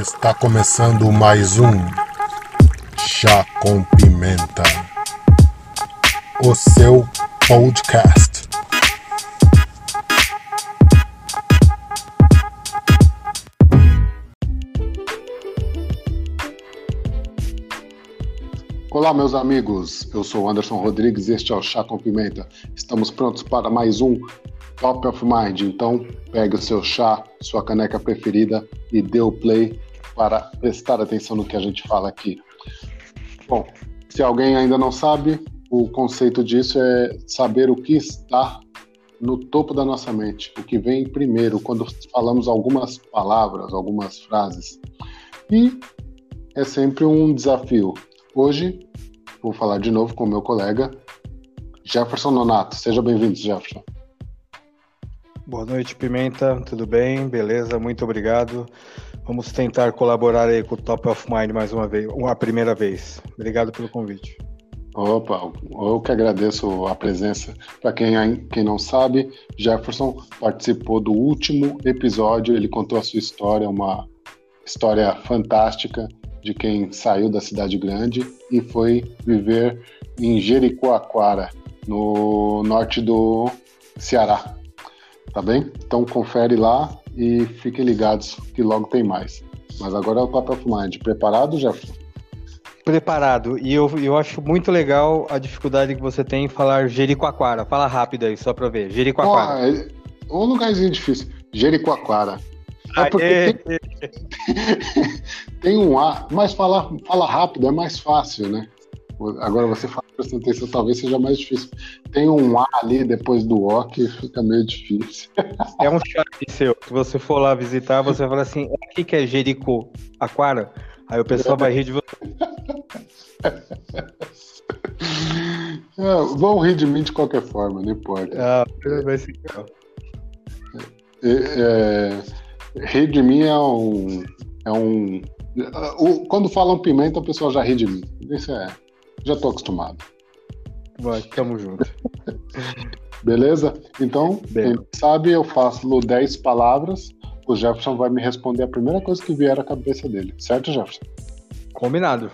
Está começando mais um Chá com Pimenta, o seu podcast. Olá, meus amigos. Eu sou Anderson Rodrigues e este é o Chá com Pimenta. Estamos prontos para mais um Top of Mind. Então, pegue o seu chá, sua caneca preferida e dê o play para prestar atenção no que a gente fala aqui. Bom, se alguém ainda não sabe, o conceito disso é saber o que está no topo da nossa mente, o que vem primeiro quando falamos algumas palavras, algumas frases. E é sempre um desafio. Hoje vou falar de novo com o meu colega Jefferson Nonato. Seja bem-vindo, Jefferson. Boa noite, Pimenta. Tudo bem? Beleza? Muito obrigado. Vamos tentar colaborar aí com o Top of Mind mais uma vez, uma primeira vez. Obrigado pelo convite. Opa, eu que agradeço a presença. Para quem, quem não sabe, Jefferson participou do último episódio. Ele contou a sua história, uma história fantástica de quem saiu da cidade grande e foi viver em Jericoacoara, no norte do Ceará. Tá bem? Então confere lá e fiquem ligados que logo tem mais. Mas agora é o Top of Mind. Preparado, Jefferson? Preparado. E eu, eu acho muito legal a dificuldade que você tem em falar Jericoacoara. Fala rápido aí, só pra ver. Jericoacoara. Ah, é um lugarzinho difícil. Jericoacoara. É porque tem, tem, um A, mas falar fala rápido é mais fácil, né? Agora você fala prestando atenção, talvez seja mais difícil. Tem um A ali depois do O que fica meio difícil. É um chat seu. Se você for lá visitar, você fala assim: o que, que é Jericó? Aquara? Aí o pessoal vai rir de você. É, vão rir de mim de qualquer forma, não importa. Ah, vai ser legal. É, é, rir de mim é um. É um o, quando falam pimenta, o pessoal já ri de mim. Isso é. Já tô acostumado. Vai, tamo junto. Beleza? Então, quem sabe, eu faço 10 palavras. O Jefferson vai me responder a primeira coisa que vier à cabeça dele. Certo, Jefferson? Combinado.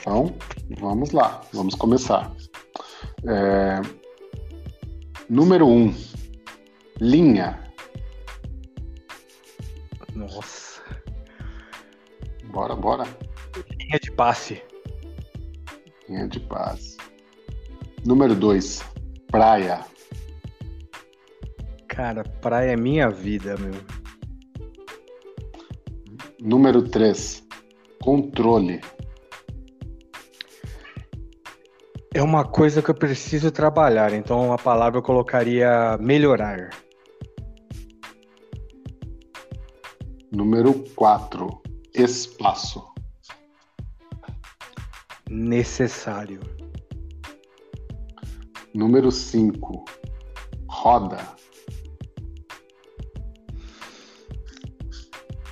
Então, vamos lá. Vamos começar. É... Número 1. Um, linha. Nossa. Bora, bora. Linha de passe. Linha de paz. Número 2. Praia. Cara, praia é minha vida, meu. Número 3. Controle. É uma coisa que eu preciso trabalhar, então a palavra eu colocaria melhorar. Número 4. Espaço necessário. Número 5. Roda.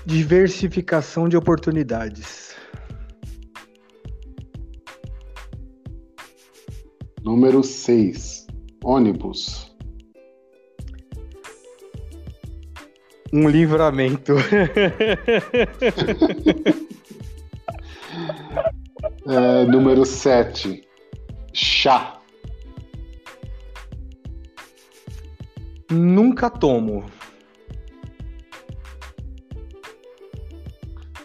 Diversificação de oportunidades. Número 6. Ônibus. Um livramento. É, número 7. Chá. Nunca tomo.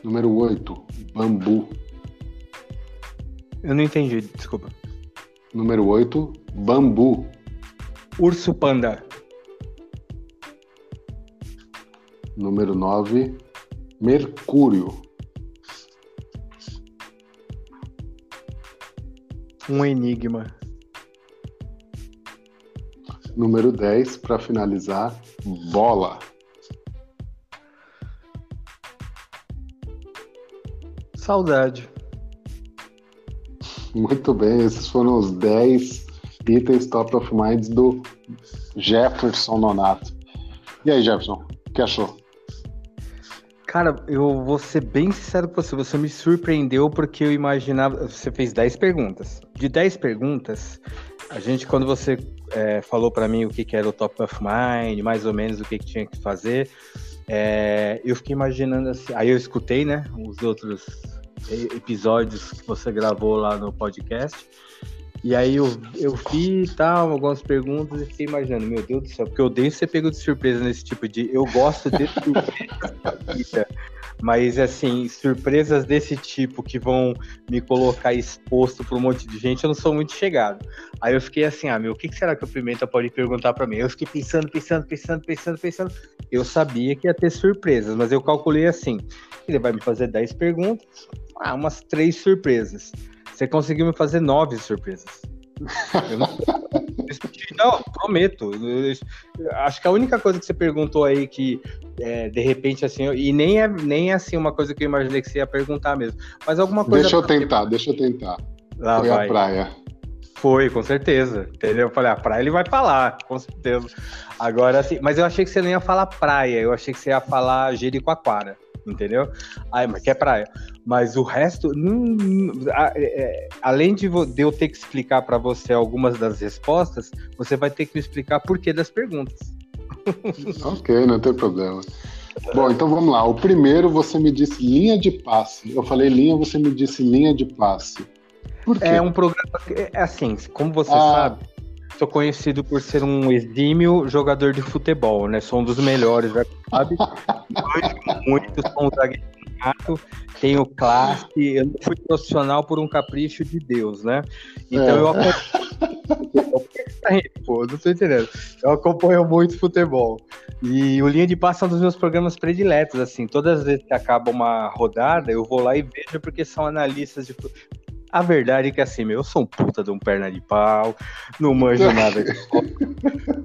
Número 8. Bambu. Eu não entendi, desculpa. Número 8. Bambu. Urso panda. Número 9. Mercúrio. Um enigma. Número 10, para finalizar, bola. Saudade. Muito bem, esses foram os 10 itens top of minds do Jefferson Nonato. E aí, Jefferson, o que achou? Cara, eu vou ser bem sincero com você. Você me surpreendeu porque eu imaginava. Você fez 10 perguntas. De 10 perguntas, a gente, quando você é, falou para mim o que, que, era o top of mind, mais ou menos o que, que tinha que fazer, É, eu fiquei imaginando assim. Aí eu escutei, né? Os outros episódios que você gravou lá no podcast. E aí eu, eu vi tal, algumas perguntas e fiquei imaginando, meu Deus do céu, porque eu odeio ser pego de surpresa nesse tipo de. Eu gosto de surpresa, mas assim, surpresas desse tipo que vão me colocar exposto para um monte de gente, eu não sou muito chegado. Aí eu fiquei assim, ah, meu, o que será que o Pimenta pode perguntar para mim? Eu fiquei pensando, pensando, pensando, pensando, pensando. Eu sabia que ia ter surpresas, mas eu calculei assim: ele vai me fazer 10 perguntas, ah, umas três surpresas. Você conseguiu me fazer nove surpresas. não... não, prometo. acho que a única coisa que você perguntou aí que é, de repente assim, e nem é nem é assim uma coisa que eu imaginei que você ia perguntar mesmo. Mas alguma coisa. Deixa eu tentar, deixa eu tentar. Lá Foi vai. a praia. Foi, com certeza. Entendeu? Eu falei, a praia ele vai falar, com certeza. Agora, assim, mas eu achei que você não ia falar praia, eu achei que você ia falar Jericoacoara entendeu? Ai, mas que é praia. Mas o resto, é, é, além de, eu ter que explicar para você algumas das respostas, você vai ter que me explicar por que das perguntas. ok, não tem problema. Bom, então vamos lá. O primeiro você me disse linha de passe. Eu falei linha, você me disse linha de passe. Por quê? É um programa. É assim, como você ah. sabe, sou conhecido por ser um exímio jogador de futebol, né? Sou um dos melhores, já sabe? muito, sou um zagueiro tenho classe, eu não fui profissional por um capricho de Deus, né? Então é. eu acompanho. Pô, não tô entendendo. Eu acompanho muito futebol. E o Linha de Passe é um dos meus programas prediletos, assim. Todas as vezes que acaba uma rodada, eu vou lá e vejo porque são analistas de a verdade é que assim, meu, eu sou um puta de um perna de pau, não manjo nada de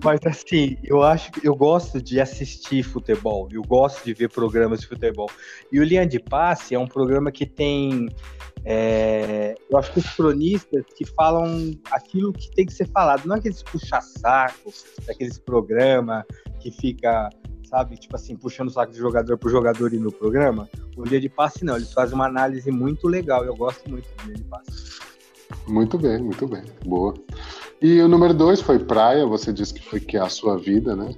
Mas assim, eu acho que eu gosto de assistir futebol, eu gosto de ver programas de futebol. E o Linha de Passe é um programa que tem. É, eu acho que os cronistas que falam aquilo que tem que ser falado, não aqueles puxa-saco, daqueles programas que fica sabe? Tipo assim, puxando o saco de jogador por jogador e no programa. O dia de passe não, eles fazem uma análise muito legal. Eu gosto muito do dia de passe. Muito bem, muito bem. Boa. E o número dois foi praia, você disse que foi que é a sua vida, né?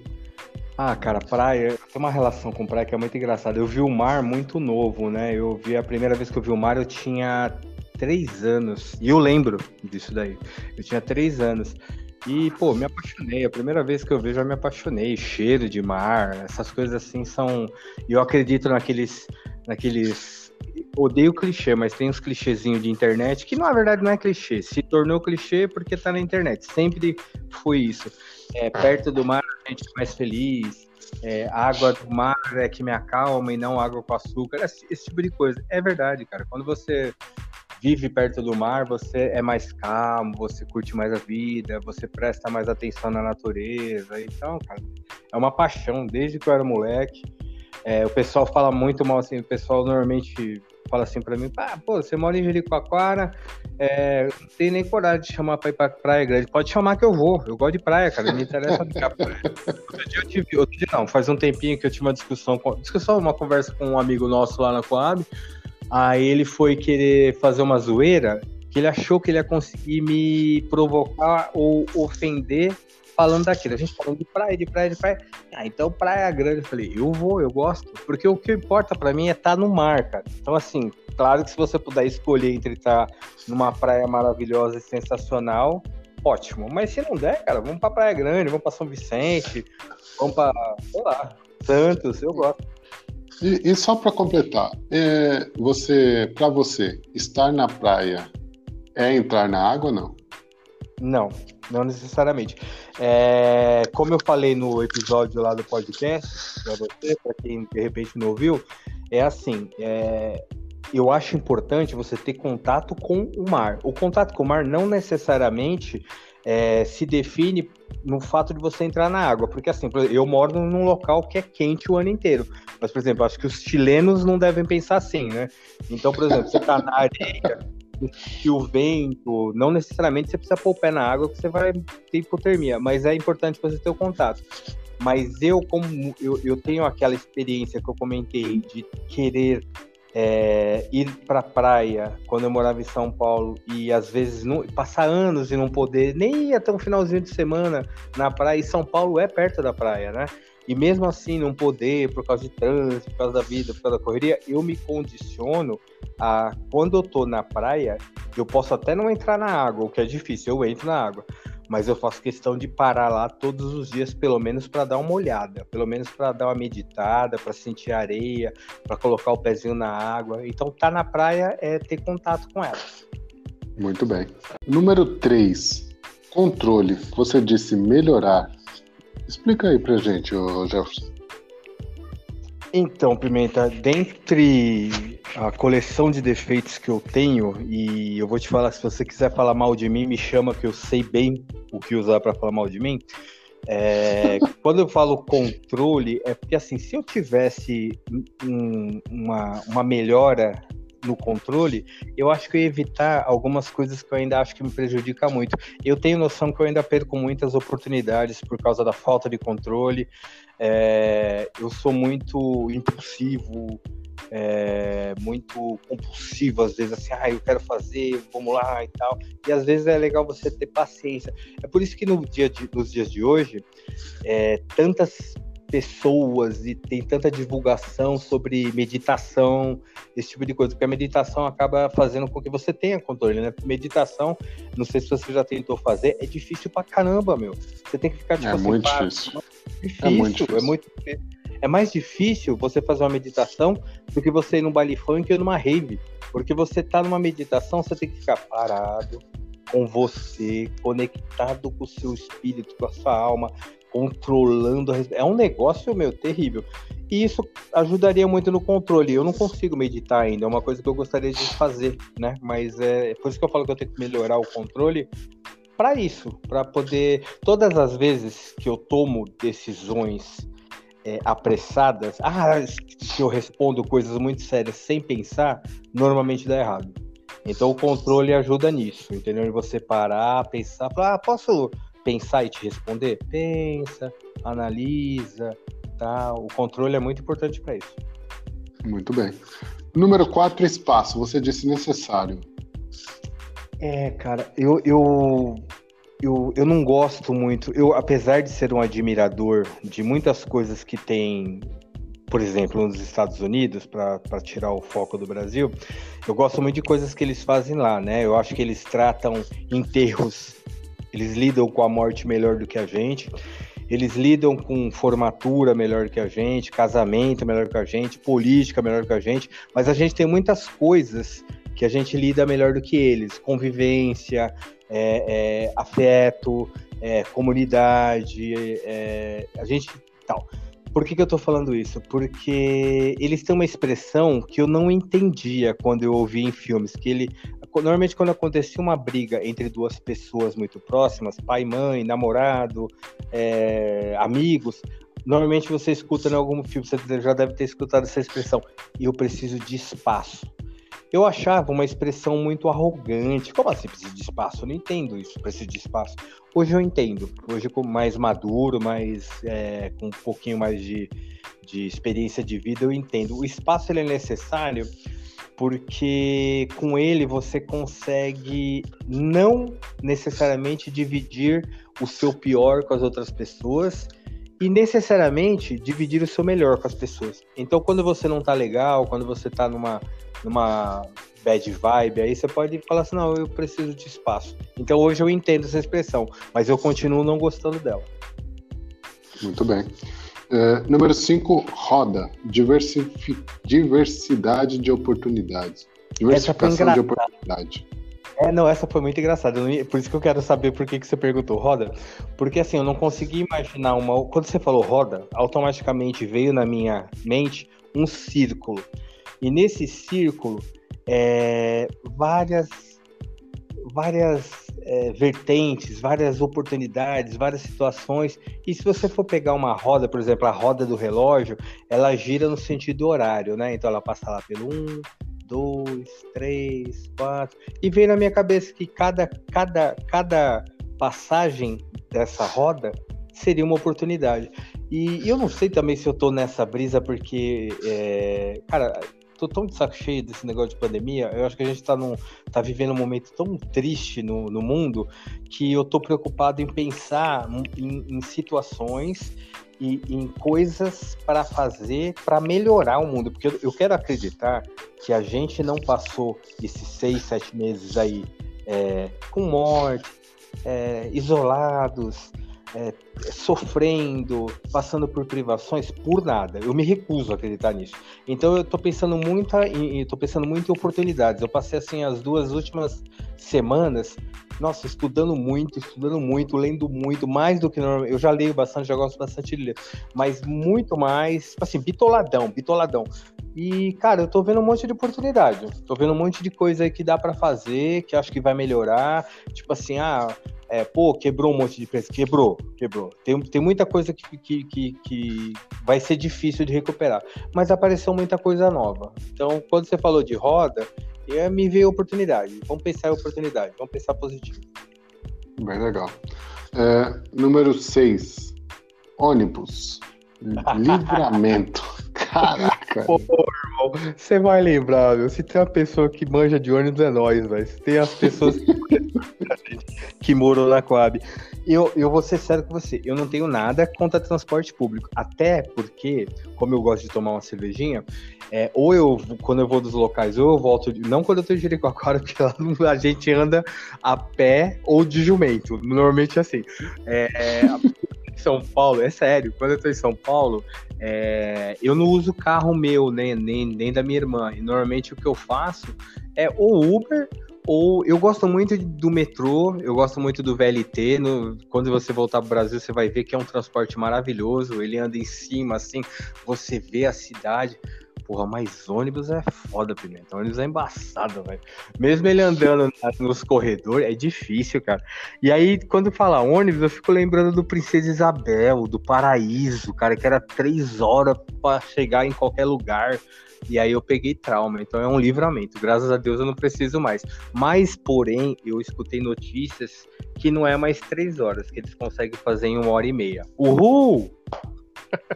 Ah, cara, praia, tem uma relação com praia que é muito engraçada. Eu vi o mar muito novo, né? Eu vi a primeira vez que eu vi o mar, eu tinha três anos. E eu lembro disso daí. Eu tinha três anos. E, pô, me apaixonei. A primeira vez que eu vejo, eu me apaixonei. Cheiro de mar, essas coisas assim são. Eu acredito naqueles. naqueles. Odeio clichê, mas tem uns clichêzinhos de internet que na verdade não é clichê. Se tornou clichê porque tá na internet. Sempre foi isso. É, perto do mar a gente é mais feliz. É, água do mar é que me acalma e não água com açúcar. Esse, esse tipo de coisa. É verdade, cara. Quando você vive perto do mar, você é mais calmo, você curte mais a vida, você presta mais atenção na natureza. Então, cara, é uma paixão desde que eu era moleque. É, o pessoal fala muito mal assim, o pessoal normalmente fala assim para mim, ah, pô, você mora em Jericoacoara, é, não tem nem coragem de chamar pra ir pra praia grande. Pode chamar que eu vou, eu gosto de praia, cara, me interessa ficar praia. Outro dia eu tive, outro dia não, faz um tempinho que eu tive uma discussão, discussão, uma conversa com um amigo nosso lá na Coab, Aí ele foi querer fazer uma zoeira que ele achou que ele ia conseguir me provocar ou ofender falando daquilo. A gente falando de praia, de praia, de praia. Ah, então praia grande. Eu falei, eu vou, eu gosto. Porque o que importa para mim é estar tá no mar, cara. Então, assim, claro que se você puder escolher entre estar tá numa praia maravilhosa e sensacional, ótimo. Mas se não der, cara, vamos pra Praia Grande, vamos pra São Vicente, vamos pra, sei lá, Santos, eu gosto. E, e só para completar, é, você, para você, estar na praia é entrar na água ou não? Não, não necessariamente. É, como eu falei no episódio lá do podcast, para você, para quem de repente não ouviu, é assim: é, eu acho importante você ter contato com o mar. O contato com o mar não necessariamente é, se define no fato de você entrar na água, porque assim, eu moro num local que é quente o ano inteiro, mas por exemplo, acho que os chilenos não devem pensar assim, né? Então, por exemplo, você tá na areia, e o vento, não necessariamente você precisa pôr o pé na água que você vai ter hipotermia, mas é importante você ter o contato. Mas eu, como eu, eu tenho aquela experiência que eu comentei de querer é, ir para praia quando eu morava em São Paulo e às vezes não, passar anos e não poder nem ir até um finalzinho de semana na praia. E São Paulo é perto da praia, né? E mesmo assim, não poder, por causa de trânsito, por causa da vida, por causa da correria, eu me condiciono a, quando eu tô na praia, eu posso até não entrar na água, o que é difícil, eu entro na água mas eu faço questão de parar lá todos os dias, pelo menos para dar uma olhada, pelo menos para dar uma meditada, para sentir areia, para colocar o pezinho na água. Então, tá na praia é ter contato com ela. Muito bem. Número 3, controle. Você disse melhorar. Explica aí pra gente, Jefferson. Então, Pimenta, dentre a coleção de defeitos que eu tenho, e eu vou te falar, se você quiser falar mal de mim, me chama que eu sei bem o que usar para falar mal de mim. É, quando eu falo controle, é porque assim, se eu tivesse um, uma, uma melhora no controle, eu acho que eu ia evitar algumas coisas que eu ainda acho que me prejudica muito. Eu tenho noção que eu ainda perco muitas oportunidades por causa da falta de controle. É, eu sou muito impulsivo, é, muito compulsivo, às vezes assim, ah, eu quero fazer, vamos lá e tal. E às vezes é legal você ter paciência. É por isso que no dia de, nos dias de hoje, é, tantas pessoas e tem tanta divulgação sobre meditação, esse tipo de coisa, porque a meditação acaba fazendo com que você tenha controle, né? Meditação, não sei se você já tentou fazer, é difícil pra caramba, meu. Você tem que ficar tipo é assim, muito difícil. difícil. É muito difícil. É muito difícil. É mais difícil você fazer uma meditação do que você ir num baile funk ou numa rave. Porque você tá numa meditação, você tem que ficar parado, com você, conectado com o seu espírito, com a sua alma, controlando. É um negócio, meu, terrível. E isso ajudaria muito no controle. Eu não consigo meditar ainda, é uma coisa que eu gostaria de fazer, né? Mas é por isso que eu falo que eu tenho que melhorar o controle para isso, para poder. Todas as vezes que eu tomo decisões é, apressadas, ah, que eu respondo coisas muito sérias sem pensar, normalmente dá errado. Então o controle ajuda nisso, entendeu? E você parar, pensar, falar, ah, posso pensar e te responder? Pensa, analisa, tá? O controle é muito importante para isso. Muito bem. Número 4, espaço. Você disse necessário. É, cara, eu, eu, eu, eu não gosto muito. Eu, apesar de ser um admirador de muitas coisas que tem, por exemplo, nos Estados Unidos, para tirar o foco do Brasil, eu gosto muito de coisas que eles fazem lá, né? Eu acho que eles tratam enterros eles lidam com a morte melhor do que a gente. Eles lidam com formatura melhor que a gente, casamento melhor que a gente, política melhor que a gente, mas a gente tem muitas coisas que a gente lida melhor do que eles: convivência, é, é, afeto, é, comunidade, é, a gente tal. Por que, que eu tô falando isso? Porque eles têm uma expressão que eu não entendia quando eu ouvi em filmes, que ele normalmente quando acontecia uma briga entre duas pessoas muito próximas, pai, mãe, namorado, é, amigos, normalmente você escuta em algum filme, você já deve ter escutado essa expressão, eu preciso de espaço. Eu achava uma expressão muito arrogante. Como assim preciso de espaço? Eu não entendo isso, preciso de espaço. Hoje eu entendo. Hoje, mais maduro, mais, é, com um pouquinho mais de, de experiência de vida, eu entendo. O espaço ele é necessário porque com ele você consegue não necessariamente dividir o seu pior com as outras pessoas e necessariamente dividir o seu melhor com as pessoas. Então, quando você não tá legal, quando você tá numa, numa bad vibe, aí você pode falar assim: não, eu preciso de espaço. Então, hoje eu entendo essa expressão, mas eu continuo não gostando dela. Muito bem. É, número 5, roda. Diversidade de oportunidades. Diversificação de oportunidade. É, não, essa foi muito engraçada. Por isso que eu quero saber por que, que você perguntou roda. Porque assim, eu não consegui imaginar uma. Quando você falou roda, automaticamente veio na minha mente um círculo. E nesse círculo, é, várias, várias é, vertentes, várias oportunidades, várias situações. E se você for pegar uma roda, por exemplo, a roda do relógio, ela gira no sentido horário, né? Então ela passa lá pelo 1, 2, 3, 4. E vem na minha cabeça que cada, cada, cada passagem dessa roda seria uma oportunidade. E eu não sei também se eu tô nessa brisa, porque, é, cara, tô tão de saco cheio desse negócio de pandemia. Eu acho que a gente tá, num, tá vivendo um momento tão triste no, no mundo que eu tô preocupado em pensar em, em situações e em coisas para fazer para melhorar o mundo. Porque eu, eu, quero acreditar que a gente não passou esses seis, sete meses aí é, com morte, é, isolados, é, sofrendo, passando por privações por nada. Eu me recuso a acreditar nisso. Então eu estou pensando muito em, tô pensando muito em oportunidades. Eu passei assim as duas últimas semanas, nossa, estudando muito, estudando muito, lendo muito, mais do que normalmente. Eu já leio bastante, já gosto bastante de ler, mas muito mais, tipo assim, bitoladão, bitoladão. E, cara, eu tô vendo um monte de oportunidade. Tô vendo um monte de coisa aí que dá para fazer, que acho que vai melhorar. Tipo assim, ah, é, pô, quebrou um monte de preço. Quebrou, quebrou. Tem, tem muita coisa que, que, que, que, vai ser difícil de recuperar. Mas apareceu muita coisa nova. Então, quando você falou de roda, eu me veio oportunidade. Vamos pensar em oportunidade, vamos pensar positivo. Bem legal. É, número 6. Ônibus. Livramento. Caraca. Pô, irmão, você vai lembrar, meu, se tem uma pessoa que manja de ônibus é nós, velho. Se tem as pessoas que moram na Coab. Eu, eu vou ser sério com você, eu não tenho nada contra transporte público. Até porque, como eu gosto de tomar uma cervejinha, é, ou eu, quando eu vou dos locais, ou eu volto. Não quando eu tô em Jericoacoara, porque lá a gente anda a pé ou de jumento. Normalmente é assim. É, São Paulo, é sério, quando eu tô em São Paulo, é, eu não uso carro meu, nem, nem, nem da minha irmã. E normalmente o que eu faço é ou Uber ou eu gosto muito do metrô, eu gosto muito do VLT. No, quando você voltar para o Brasil, você vai ver que é um transporte maravilhoso. Ele anda em cima, assim, você vê a cidade. Porra, mas ônibus é foda, Pimenta. Ônibus é embaçado, velho. Mesmo ele andando nos corredores, é difícil, cara. E aí, quando fala ônibus, eu fico lembrando do Princesa Isabel, do Paraíso, cara, que era três horas para chegar em qualquer lugar. E aí eu peguei trauma, então é um livramento. Graças a Deus eu não preciso mais. Mas, porém, eu escutei notícias que não é mais três horas, que eles conseguem fazer em uma hora e meia. Uhul!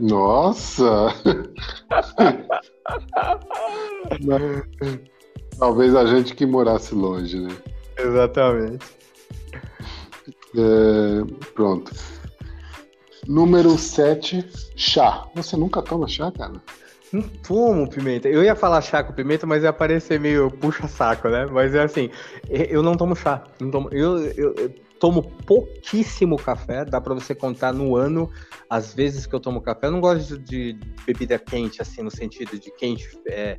Nossa! Talvez a gente que morasse longe, né? Exatamente. É, pronto. Número 7, chá. Você nunca toma chá, cara? Não tomo pimenta. Eu ia falar chá com pimenta, mas ia parecer meio puxa-saco, né? Mas é assim, eu não tomo chá. Não tomo, eu, eu, eu tomo pouquíssimo café, dá para você contar no ano as vezes que eu tomo café. Eu não gosto de, bebida quente, assim, no sentido de quente, é,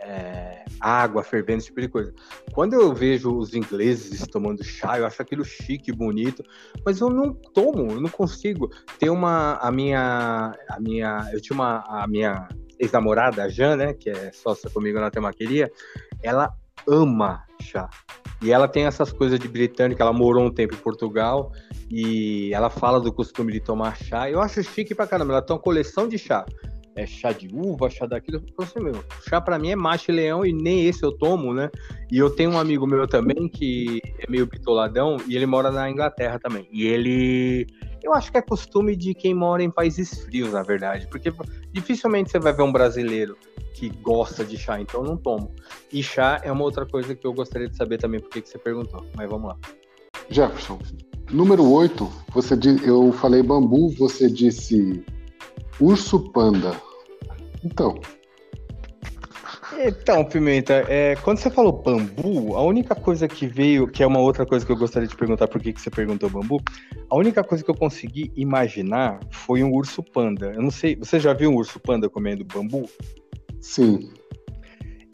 é, água fervendo, esse tipo de coisa. Quando eu vejo os ingleses tomando chá, eu acho aquilo chique, bonito, mas eu não tomo, eu não consigo. Tem uma, a minha, a minha, eu tinha uma, a minha ex-namorada, a Jan, né, que é sócia comigo na temaqueria, ela ama chá. E ela tem essas coisas de britânica, ela morou um tempo em Portugal e ela fala do costume de tomar chá. Eu acho chique pra caramba, ela tem uma coleção de chá. É chá de uva, chá daquilo. Eu assim mesmo. Chá para mim é macho e leão e nem esse eu tomo, né? E eu tenho um amigo meu também que é meio bitoladão e ele mora na Inglaterra também. E ele eu acho que é costume de quem mora em países frios, na verdade, porque dificilmente você vai ver um brasileiro que gosta de chá, então não tomo. E chá é uma outra coisa que eu gostaria de saber também porque que você perguntou, mas vamos lá. Jefferson, número 8, você eu falei bambu, você disse urso panda. Então, então, Pimenta, é, quando você falou bambu, a única coisa que veio, que é uma outra coisa que eu gostaria de perguntar por que, que você perguntou bambu, a única coisa que eu consegui imaginar foi um urso panda. Eu não sei, você já viu um urso panda comendo bambu? Sim.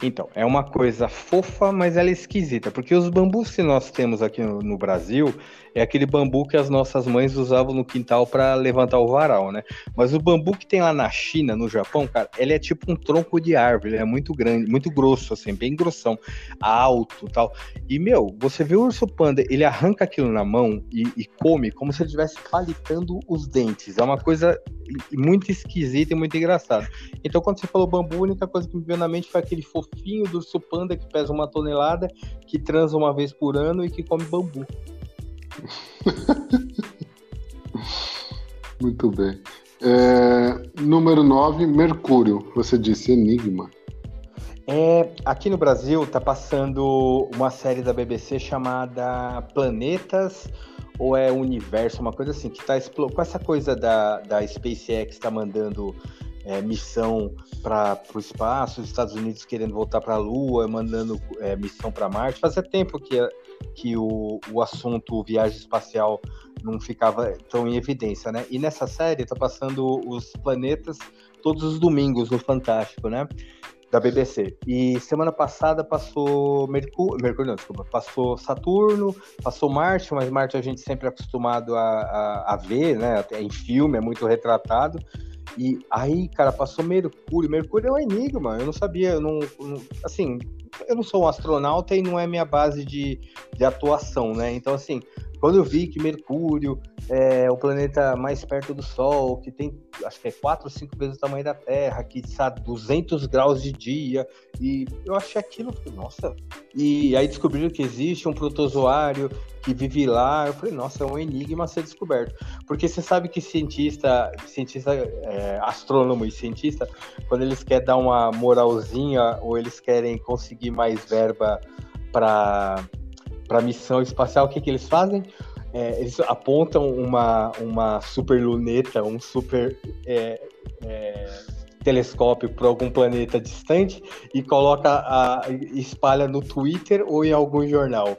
Então, é uma coisa fofa, mas ela é esquisita, porque os bambus que nós temos aqui no, no Brasil é aquele bambu que as nossas mães usavam no quintal para levantar o varal, né? Mas o bambu que tem lá na China, no Japão, cara, ele é tipo um tronco de árvore, é muito grande, muito grosso, assim, bem grossão, alto tal. E, meu, você vê o urso panda, ele arranca aquilo na mão e, e come como se ele estivesse palitando os dentes. É uma coisa muito esquisita e muito engraçada. Então, quando você falou bambu, a única coisa que me veio na mente foi aquele fofinho do urso panda que pesa uma tonelada, que transa uma vez por ano e que come bambu. Muito bem. É, número 9, Mercúrio. Você disse Enigma. É, aqui no Brasil está passando uma série da BBC chamada Planetas ou é universo, uma coisa assim, que tá com essa coisa da, da SpaceX tá mandando é, missão para o espaço, os Estados Unidos querendo voltar para a Lua, mandando é, missão para Marte. Fazia tempo que, que o, o assunto viagem espacial não ficava tão em evidência, né? E nessa série tá passando os planetas todos os domingos no Fantástico, né? Da BBC. E semana passada passou Mercúrio, Mercúrio não, desculpa, passou Saturno, passou Marte, mas Marte a gente sempre é acostumado a, a, a ver, né? Até em filme, é muito retratado. E aí, cara, passou Mercúrio. Mercúrio é um enigma, eu não sabia, eu não, não, assim, eu não sou um astronauta e não é minha base de, de atuação, né? Então, assim, quando eu vi que Mercúrio é o planeta mais perto do Sol, que tem, acho que é 4 ou 5 vezes o tamanho da Terra, que está 200 graus de dia, e eu achei aquilo, nossa. E aí descobriram que existe um protozoário que vive lá. Eu falei, nossa, é um enigma a ser descoberto. Porque você sabe que cientista, cientista é, astrônomo e cientista, quando eles querem dar uma moralzinha ou eles querem conseguir mais verba para para missão espacial, o que, que eles fazem? É, eles apontam uma, uma super luneta, um super é, é, telescópio para algum planeta distante e coloca a, espalha no Twitter ou em algum jornal.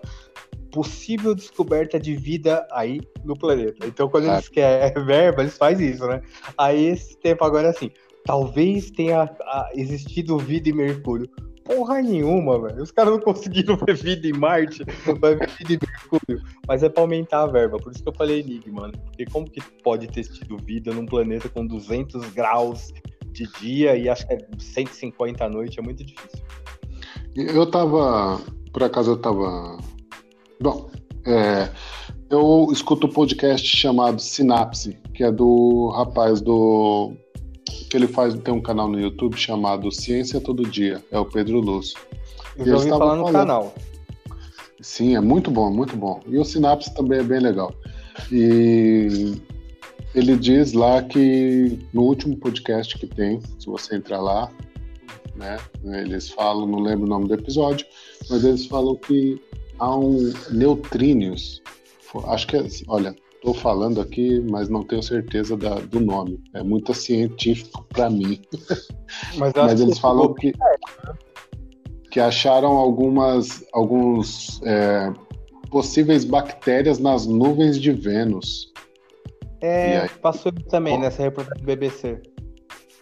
Possível descoberta de vida aí no planeta. Então, quando eles querem verba, eles fazem isso, né? Aí, esse tempo agora é assim: talvez tenha existido vida em Mercúrio porra nenhuma, velho. Os caras não conseguiram ver vida em Marte, vai ver vida em Mercúrio. Mas é pra aumentar a verba, por isso que eu falei enigma, mano. Porque como que pode ter tido vida num planeta com 200 graus de dia e acho que é 150 à noite? É muito difícil. Eu tava. Por acaso eu tava. Bom, é, eu escuto um podcast chamado Sinapse, que é do rapaz do ele faz, tem um canal no YouTube chamado Ciência Todo Dia, é o Pedro Lúcio. Eu já ouvi falar no falando. canal. Sim, é muito bom, muito bom. E o Sinapse também é bem legal. E ele diz lá que no último podcast que tem, se você entrar lá, né, eles falam, não lembro o nome do episódio, mas eles falam que há um neutrínios, acho que é, assim, olha, Estou falando aqui, mas não tenho certeza da, do nome. É muito científico para mim. Mas, mas eles falam que, que acharam algumas alguns é, possíveis bactérias nas nuvens de Vênus. É, passou também como, nessa reportagem do BBC.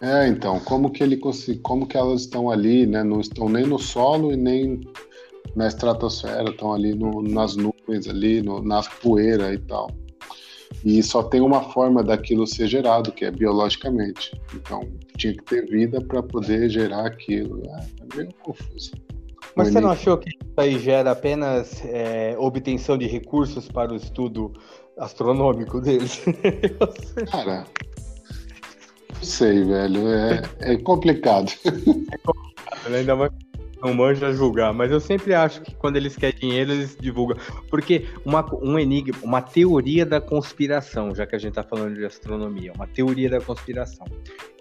É, então, como que ele como que elas estão ali, né? Não estão nem no solo e nem na estratosfera, estão ali no, nas nuvens ali, no, na poeira e tal. E só tem uma forma daquilo ser gerado, que é biologicamente. Então, tinha que ter vida para poder gerar aquilo. É, é meio confuso. Mas você não achou que isso aí gera apenas é, obtenção de recursos para o estudo astronômico deles? Cara, não sei, velho. É, é complicado. É complicado, né? ainda mais não manja julgar, mas eu sempre acho que quando eles querem dinheiro, eles divulgam. Porque uma, um enigma, uma teoria da conspiração, já que a gente tá falando de astronomia, uma teoria da conspiração.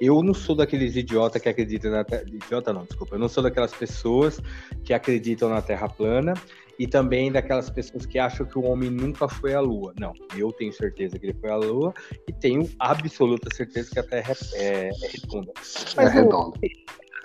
Eu não sou daqueles idiotas que acreditam na Terra. Idiota não, desculpa. Eu não sou daquelas pessoas que acreditam na Terra plana e também daquelas pessoas que acham que o homem nunca foi à Lua. Não, eu tenho certeza que ele foi à Lua e tenho absoluta certeza que a Terra é, é redonda. Mas é redonda. Eu,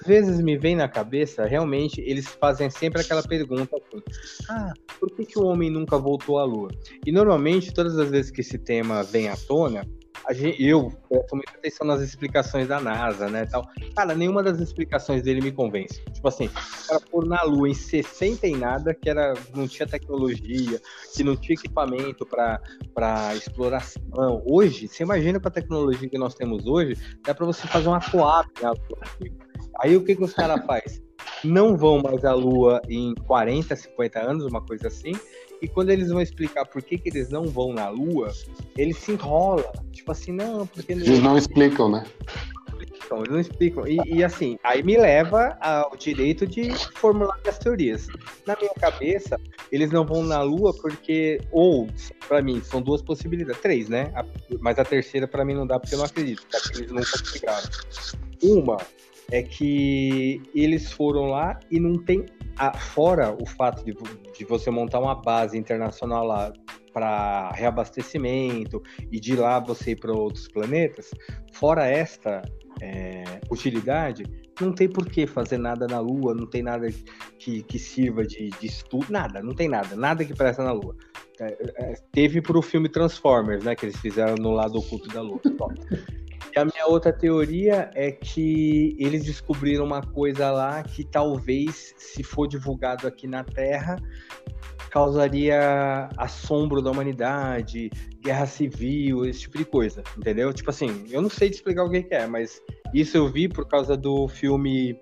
vezes me vem na cabeça, realmente, eles fazem sempre aquela pergunta assim, ah, por que, que o homem nunca voltou à Lua? E normalmente, todas as vezes que esse tema vem à tona, Gente, eu presto muita atenção nas explicações da NASA, né, tal. Cara, nenhuma das explicações dele me convence. Tipo assim, o cara pôr na Lua em 60 e nada, que era, não tinha tecnologia, que não tinha equipamento para exploração. Hoje, você imagina com a tecnologia que nós temos hoje, dá para você fazer uma coab na Lua. Aí o que, que os caras fazem? Não vão mais à Lua em 40, 50 anos, uma coisa assim. E quando eles vão explicar por que, que eles não vão na Lua, eles se enrolam. Tipo assim, não, porque. Eles não explicam, né? Explicam, eles não explicam. E, e, assim, aí me leva ao direito de formular as teorias. Na minha cabeça, eles não vão na Lua porque, ou, para mim, são duas possibilidades, três, né? A, mas a terceira, para mim, não dá porque eu não acredito, porque eles nunca explicaram. Uma é que eles foram lá e não tem. A, fora o fato de, de você montar uma base internacional lá para reabastecimento e de lá você ir para outros planetas, fora esta é, utilidade, não tem por que fazer nada na Lua, não tem nada que, que sirva de, de estudo, nada, não tem nada, nada que presta na Lua. É, é, teve para o filme Transformers, né, que eles fizeram no lado oculto da Lua. E a minha outra teoria é que eles descobriram uma coisa lá que talvez, se for divulgado aqui na Terra, causaria assombro da humanidade, guerra civil, esse tipo de coisa, entendeu? Tipo assim, eu não sei te explicar o que, é, mas isso eu vi por causa do filme.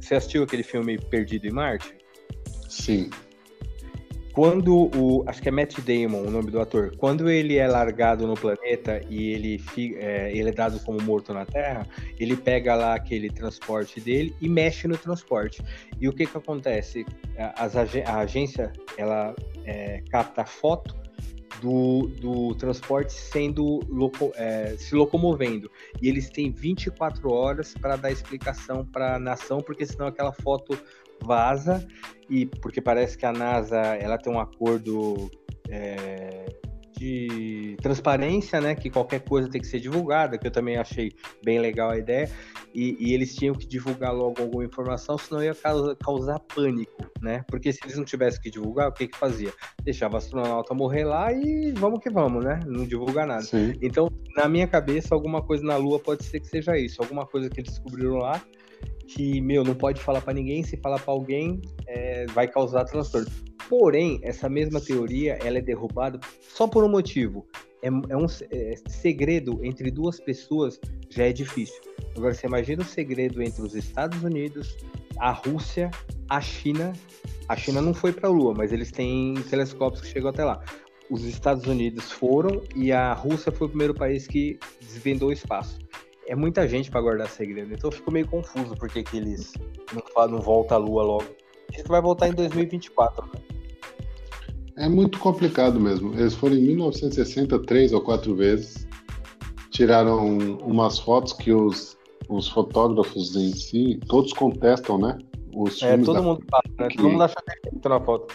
Você assistiu aquele filme Perdido em Marte? Sim quando o. Acho que é Matt Damon o nome do ator. Quando ele é largado no planeta e ele, é, ele é dado como morto na Terra, ele pega lá aquele transporte dele e mexe no transporte. E o que que acontece? As, a agência ela é, capta foto do, do transporte sendo loco, é, se locomovendo. E eles têm 24 horas para dar explicação para a nação, porque senão aquela foto vaza e porque parece que a NASA ela tem um acordo é, de transparência, né? Que qualquer coisa tem que ser divulgada, que eu também achei bem legal a ideia. E, e eles tinham que divulgar logo alguma informação, senão ia causar, causar, pânico, né? Porque se eles não tivessem que divulgar, o que que fazia? Deixava o astronauta morrer lá e vamos que vamos, né? Não divulgar nada. Sim. Então, na minha cabeça, alguma coisa na Lua pode ser que seja isso, alguma coisa que eles descobriram lá que, meu, não pode falar para ninguém, se falar para alguém, é, vai causar transtorno. Porém, essa mesma teoria, ela é derrubada só por um motivo. É, é um é, segredo entre duas pessoas já é difícil. Agora, você imagina o segredo entre os Estados Unidos, a Rússia, a China. A China não foi para a Lua, mas eles têm telescópios que chegam até lá. Os Estados Unidos foram e a Rússia foi o primeiro país que desvendou o espaço é muita gente para guardar segredo. Então eu fico meio confuso porque que eles não, não voltam à Lua logo. Diz que vai voltar em 2024. Né? É muito complicado mesmo. Eles foram em 1960 três ou quatro vezes. Tiraram umas fotos que os, os fotógrafos em si, todos contestam, né? Os é, todo da... mundo fala, né? Que... Todo mundo acha que é na foto.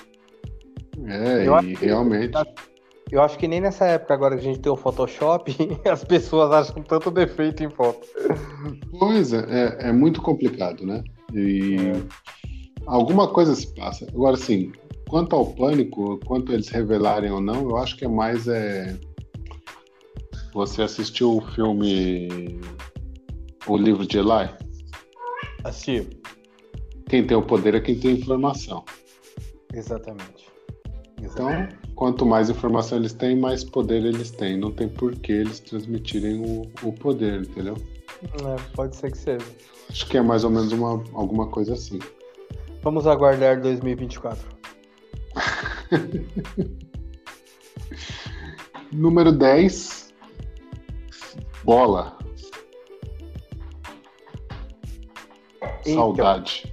É, eu e realmente. Eu acho que nem nessa época agora que a gente tem o Photoshop, as pessoas acham tanto defeito em foto. Pois é, é, é muito complicado, né? E alguma coisa se passa. Agora, sim, quanto ao pânico, quanto eles revelarem ou não, eu acho que é mais é... Você assistiu o filme O Livro de Eli? Assisti. Quem tem o poder é quem tem informação. Exatamente. Então, quanto mais informação eles têm, mais poder eles têm. Não tem por que eles transmitirem o, o poder, entendeu? É, pode ser que seja. Acho que é mais ou menos uma, alguma coisa assim. Vamos aguardar 2024. Número 10. Bola. Então, Saudade.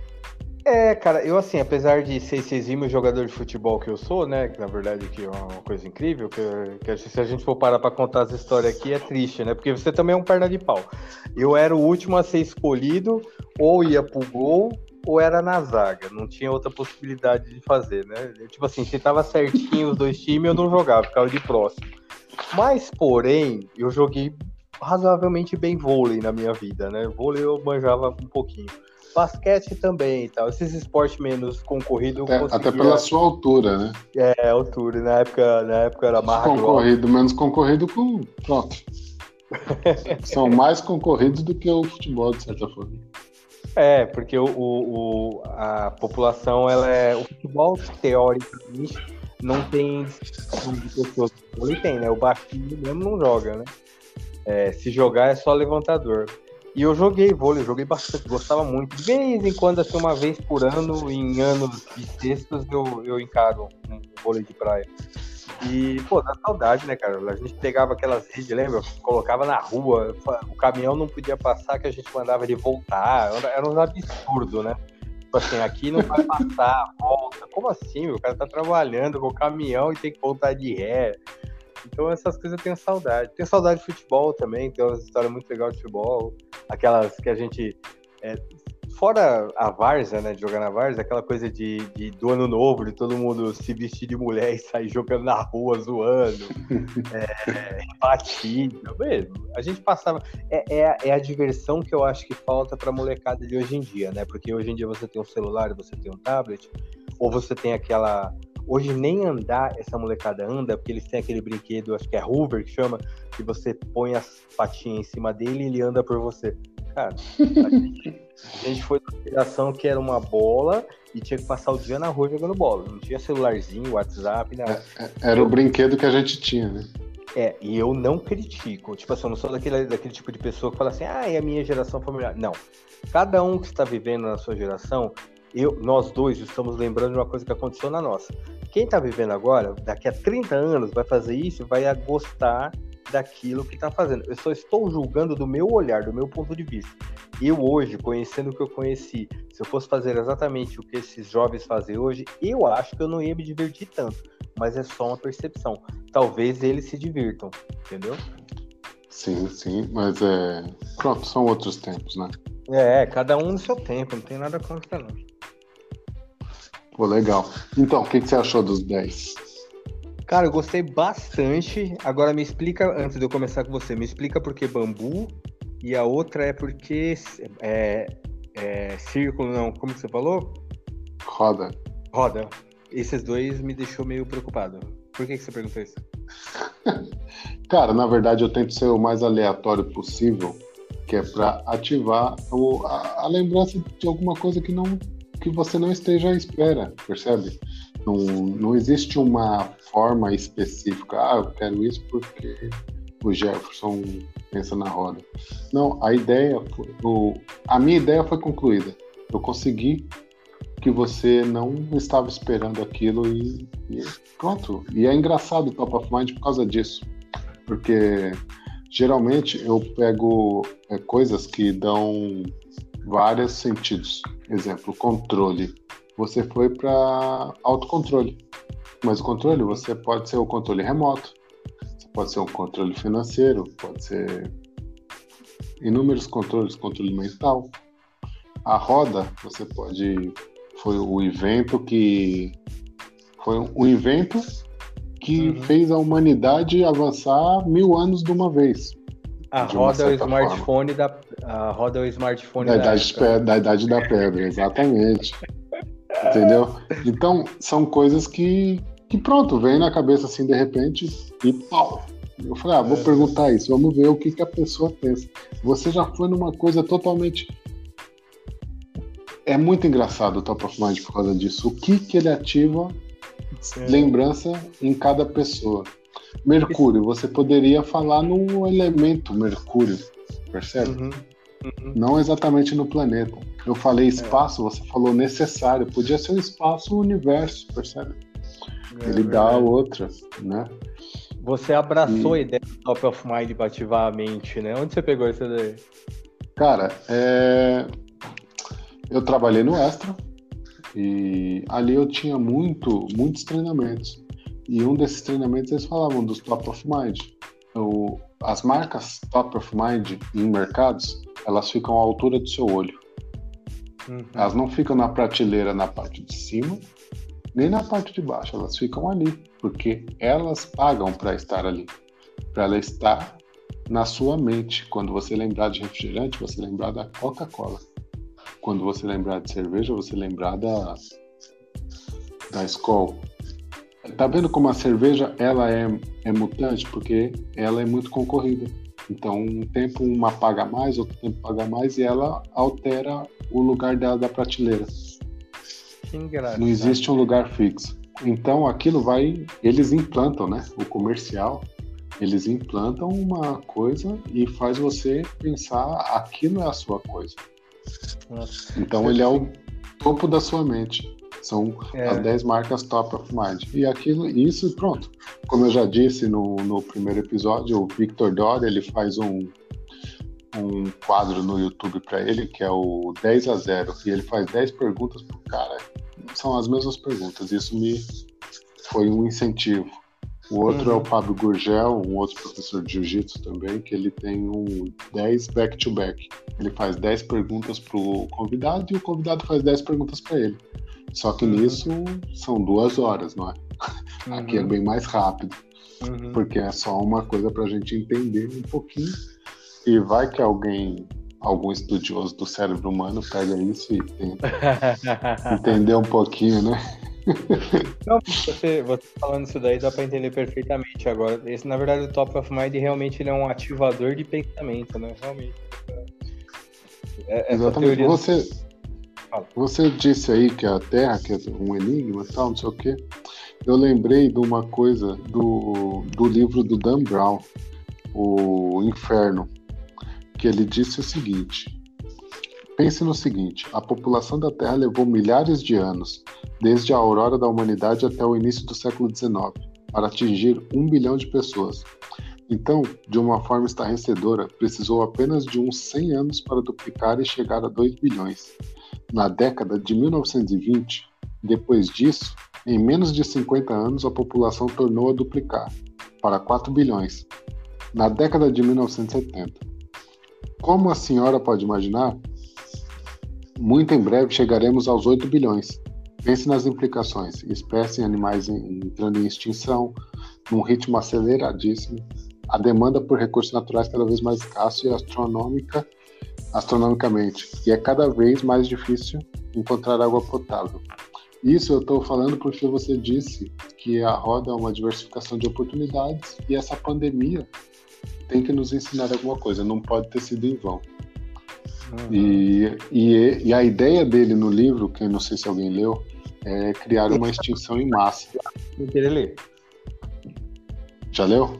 É, cara, eu assim, apesar de ser esse exímio jogador de futebol que eu sou, né, que na verdade que é uma coisa incrível, que, que se a gente for parar pra contar as histórias aqui é triste, né, porque você também é um perna de pau. Eu era o último a ser escolhido, ou ia pro gol, ou era na zaga, não tinha outra possibilidade de fazer, né, tipo assim, se tava certinho os dois times, eu não jogava, ficava de próximo. Mas, porém, eu joguei razoavelmente bem vôlei na minha vida, né, vôlei eu manjava um pouquinho basquete também e tal. Esses esportes menos concorridos. Até, conseguia... até, pela sua altura, né? É, altura. Na época, na época era mais. Concorrido, menos concorrido com. Pronto. São mais concorridos do que o futebol, de certa forma. É, porque o, o, a população, ela é. O futebol, teoricamente, não tem de pessoas. Ele tem, né? O baixinho mesmo não joga, né? É, se jogar é só levantador. E eu joguei vôlei, joguei bastante, gostava muito. De vez em quando, assim, uma vez por ano, em anos bissextos, eu, eu encaro um vôlei de praia. E, pô, dá saudade, né, cara? A gente pegava aquelas redes, lembra? Colocava na rua, o caminhão não podia passar, que a gente mandava ele voltar. Era um absurdo, né? Tipo assim, aqui não vai passar, volta. Como assim? O cara tá trabalhando com o caminhão e tem que voltar de ré. Então essas coisas eu tenho saudade. Tenho saudade de futebol também, tem uma história muito legal de futebol. Aquelas que a gente. É, fora a Varza, né? De jogar na Varza, aquela coisa de, de, do ano novo, de todo mundo se vestir de mulher e sair jogando na rua, zoando, é, batida. Mesmo. A gente passava. É, é, é, a diversão que eu acho que falta pra molecada de hoje em dia, né? Porque hoje em dia você tem um celular, você tem um tablet, ou você tem aquela Hoje nem andar essa molecada anda, porque eles têm aquele brinquedo, acho que é Hoover que chama, que você põe as patinhas em cima dele e ele anda por você. Cara, a gente, foi da geração que era uma bola e tinha que passar o dia na rua jogando bola. Não tinha celularzinho, WhatsApp, nada. É, é, era o brinquedo que a gente tinha, né? É, e eu não critico. Tipo assim, eu não sou daquele, daquele tipo de pessoa que fala assim, ah, é a minha geração familiar. Não. Cada um que está vivendo na sua geração, eu, nós dois estamos lembrando de uma coisa que aconteceu na nossa. Quem está vivendo agora, daqui a 30 anos, vai fazer isso, vai gostar daquilo que está fazendo. Eu só estou julgando do meu olhar, do meu ponto de vista. Eu hoje, conhecendo o que eu conheci, se eu fosse fazer exatamente o que esses jovens fazem hoje, eu acho que eu não ia me divertir tanto. Mas é só uma percepção. Talvez eles se divirtam, entendeu? Sim, sim, mas é. Pronto, são outros tempos, né? É, cada um no seu tempo, não tem nada contra não. Pô, legal. Então, o que, que você achou dos 10? Cara, eu gostei bastante. Agora me explica, antes de eu começar com você, me explica por que bambu e a outra é porque é, é, círculo, não, como que você falou? Roda. Roda. Esses dois me deixou meio preocupado. Por que, que você perguntou isso? Cara, na verdade eu tento ser o mais aleatório possível, que é para ativar o, a, a lembrança de alguma coisa que não que você não esteja à espera, percebe? Não, não existe uma forma específica. Ah, eu quero isso porque o Jefferson pensa na roda. Não, a ideia, o, a minha ideia foi concluída. Eu consegui que você não estava esperando aquilo e, e pronto. E é engraçado o Top of Mind por causa disso, porque geralmente eu pego é, coisas que dão vários sentidos. Exemplo, controle. Você foi para autocontrole. Mas o controle, você pode ser o controle remoto, você pode ser um controle financeiro, pode ser inúmeros controles, controle mental. A roda, você pode foi o evento que foi um evento que uhum. fez a humanidade avançar mil anos de uma vez. A roda é o smartphone forma. da a roda é o smartphone da, da idade, pedra, da idade da pedra, exatamente. Entendeu? Então são coisas que que pronto vem na cabeça assim de repente e pau. Eu falei, ah, vou é. perguntar isso, vamos ver o que, que a pessoa pensa. Você já foi numa coisa totalmente é muito engraçado o Top of Mind por causa disso. O que que ele ativa lembrança em cada pessoa. Mercúrio, você poderia falar no elemento Mercúrio, percebe? Uhum, uhum. Não exatamente no planeta. Eu falei é. espaço, é. você falou necessário. Podia ser o espaço, o universo, percebe? É, Ele dá outra, né? Você abraçou e... a ideia do Top of Mind para ativar a mente, né? Onde você pegou essa ideia? Cara, é... eu trabalhei no Extra e ali eu tinha muito, muitos treinamentos. E um desses treinamentos eles falavam dos top of mind. O, as marcas top of mind em mercados, elas ficam à altura do seu olho. Uhum. Elas não ficam na prateleira na parte de cima, nem na parte de baixo, elas ficam ali, porque elas pagam para estar ali, para ela estar na sua mente. Quando você lembrar de refrigerante, você lembrar da Coca-Cola. Quando você lembrar de cerveja, você lembrar da da Skol. Tá vendo como a cerveja ela é, é mutante? Porque ela é muito concorrida. Então, um tempo uma paga mais, outro tempo paga mais e ela altera o lugar dela da prateleira. Que engraçado. Não existe um lugar fixo. Então, aquilo vai. Eles implantam, né? O comercial. Eles implantam uma coisa e faz você pensar aquilo é a sua coisa. Nossa. Então, ele é o topo da sua mente. São é. as 10 marcas top of mind. E aquilo, isso, pronto. Como eu já disse no, no primeiro episódio, o Victor Doria, ele faz um, um quadro no YouTube para ele, que é o 10 a 0, e ele faz 10 perguntas pro cara. São as mesmas perguntas. Isso me foi um incentivo. O outro uhum. é o Fábio Gurgel, um outro professor de jiu-jitsu também, que ele tem um 10 back-to-back. Ele faz 10 perguntas para o convidado e o convidado faz 10 perguntas para ele. Só que uhum. nisso são duas horas, não é? Uhum. Aqui é bem mais rápido, uhum. porque é só uma coisa para a gente entender um pouquinho. E vai que alguém, algum estudioso do cérebro humano, pega isso e tenta entender um pouquinho, né? Não, você, você falando isso daí dá para entender perfeitamente. Agora, esse, na verdade, o Top of Mind realmente ele é um ativador de pensamento, né? Realmente. É, Exatamente. Você, você disse aí que a Terra que é um enigma tal, não sei o quê. Eu lembrei de uma coisa do, do livro do Dan Brown, O Inferno, que ele disse o seguinte: Pense no seguinte: a população da Terra levou milhares de anos, desde a aurora da humanidade até o início do século XIX, para atingir um bilhão de pessoas. Então, de uma forma estarrecedora, precisou apenas de uns 100 anos para duplicar e chegar a 2 bilhões. Na década de 1920, depois disso, em menos de 50 anos, a população tornou a duplicar, para 4 bilhões, na década de 1970. Como a senhora pode imaginar, muito em breve chegaremos aos 8 bilhões. Pense nas implicações: espécies e animais entrando em extinção, num ritmo aceleradíssimo, a demanda por recursos naturais cada vez mais escasso e astronômica astronomicamente, e é cada vez mais difícil encontrar água potável. Isso eu estou falando porque você disse que a roda é uma diversificação de oportunidades e essa pandemia tem que nos ensinar alguma coisa, não pode ter sido em vão. Uhum. E, e, e, a ideia dele no livro, que eu não sei se alguém leu, é criar uma extinção em massa. Vou querer ler. Já leu?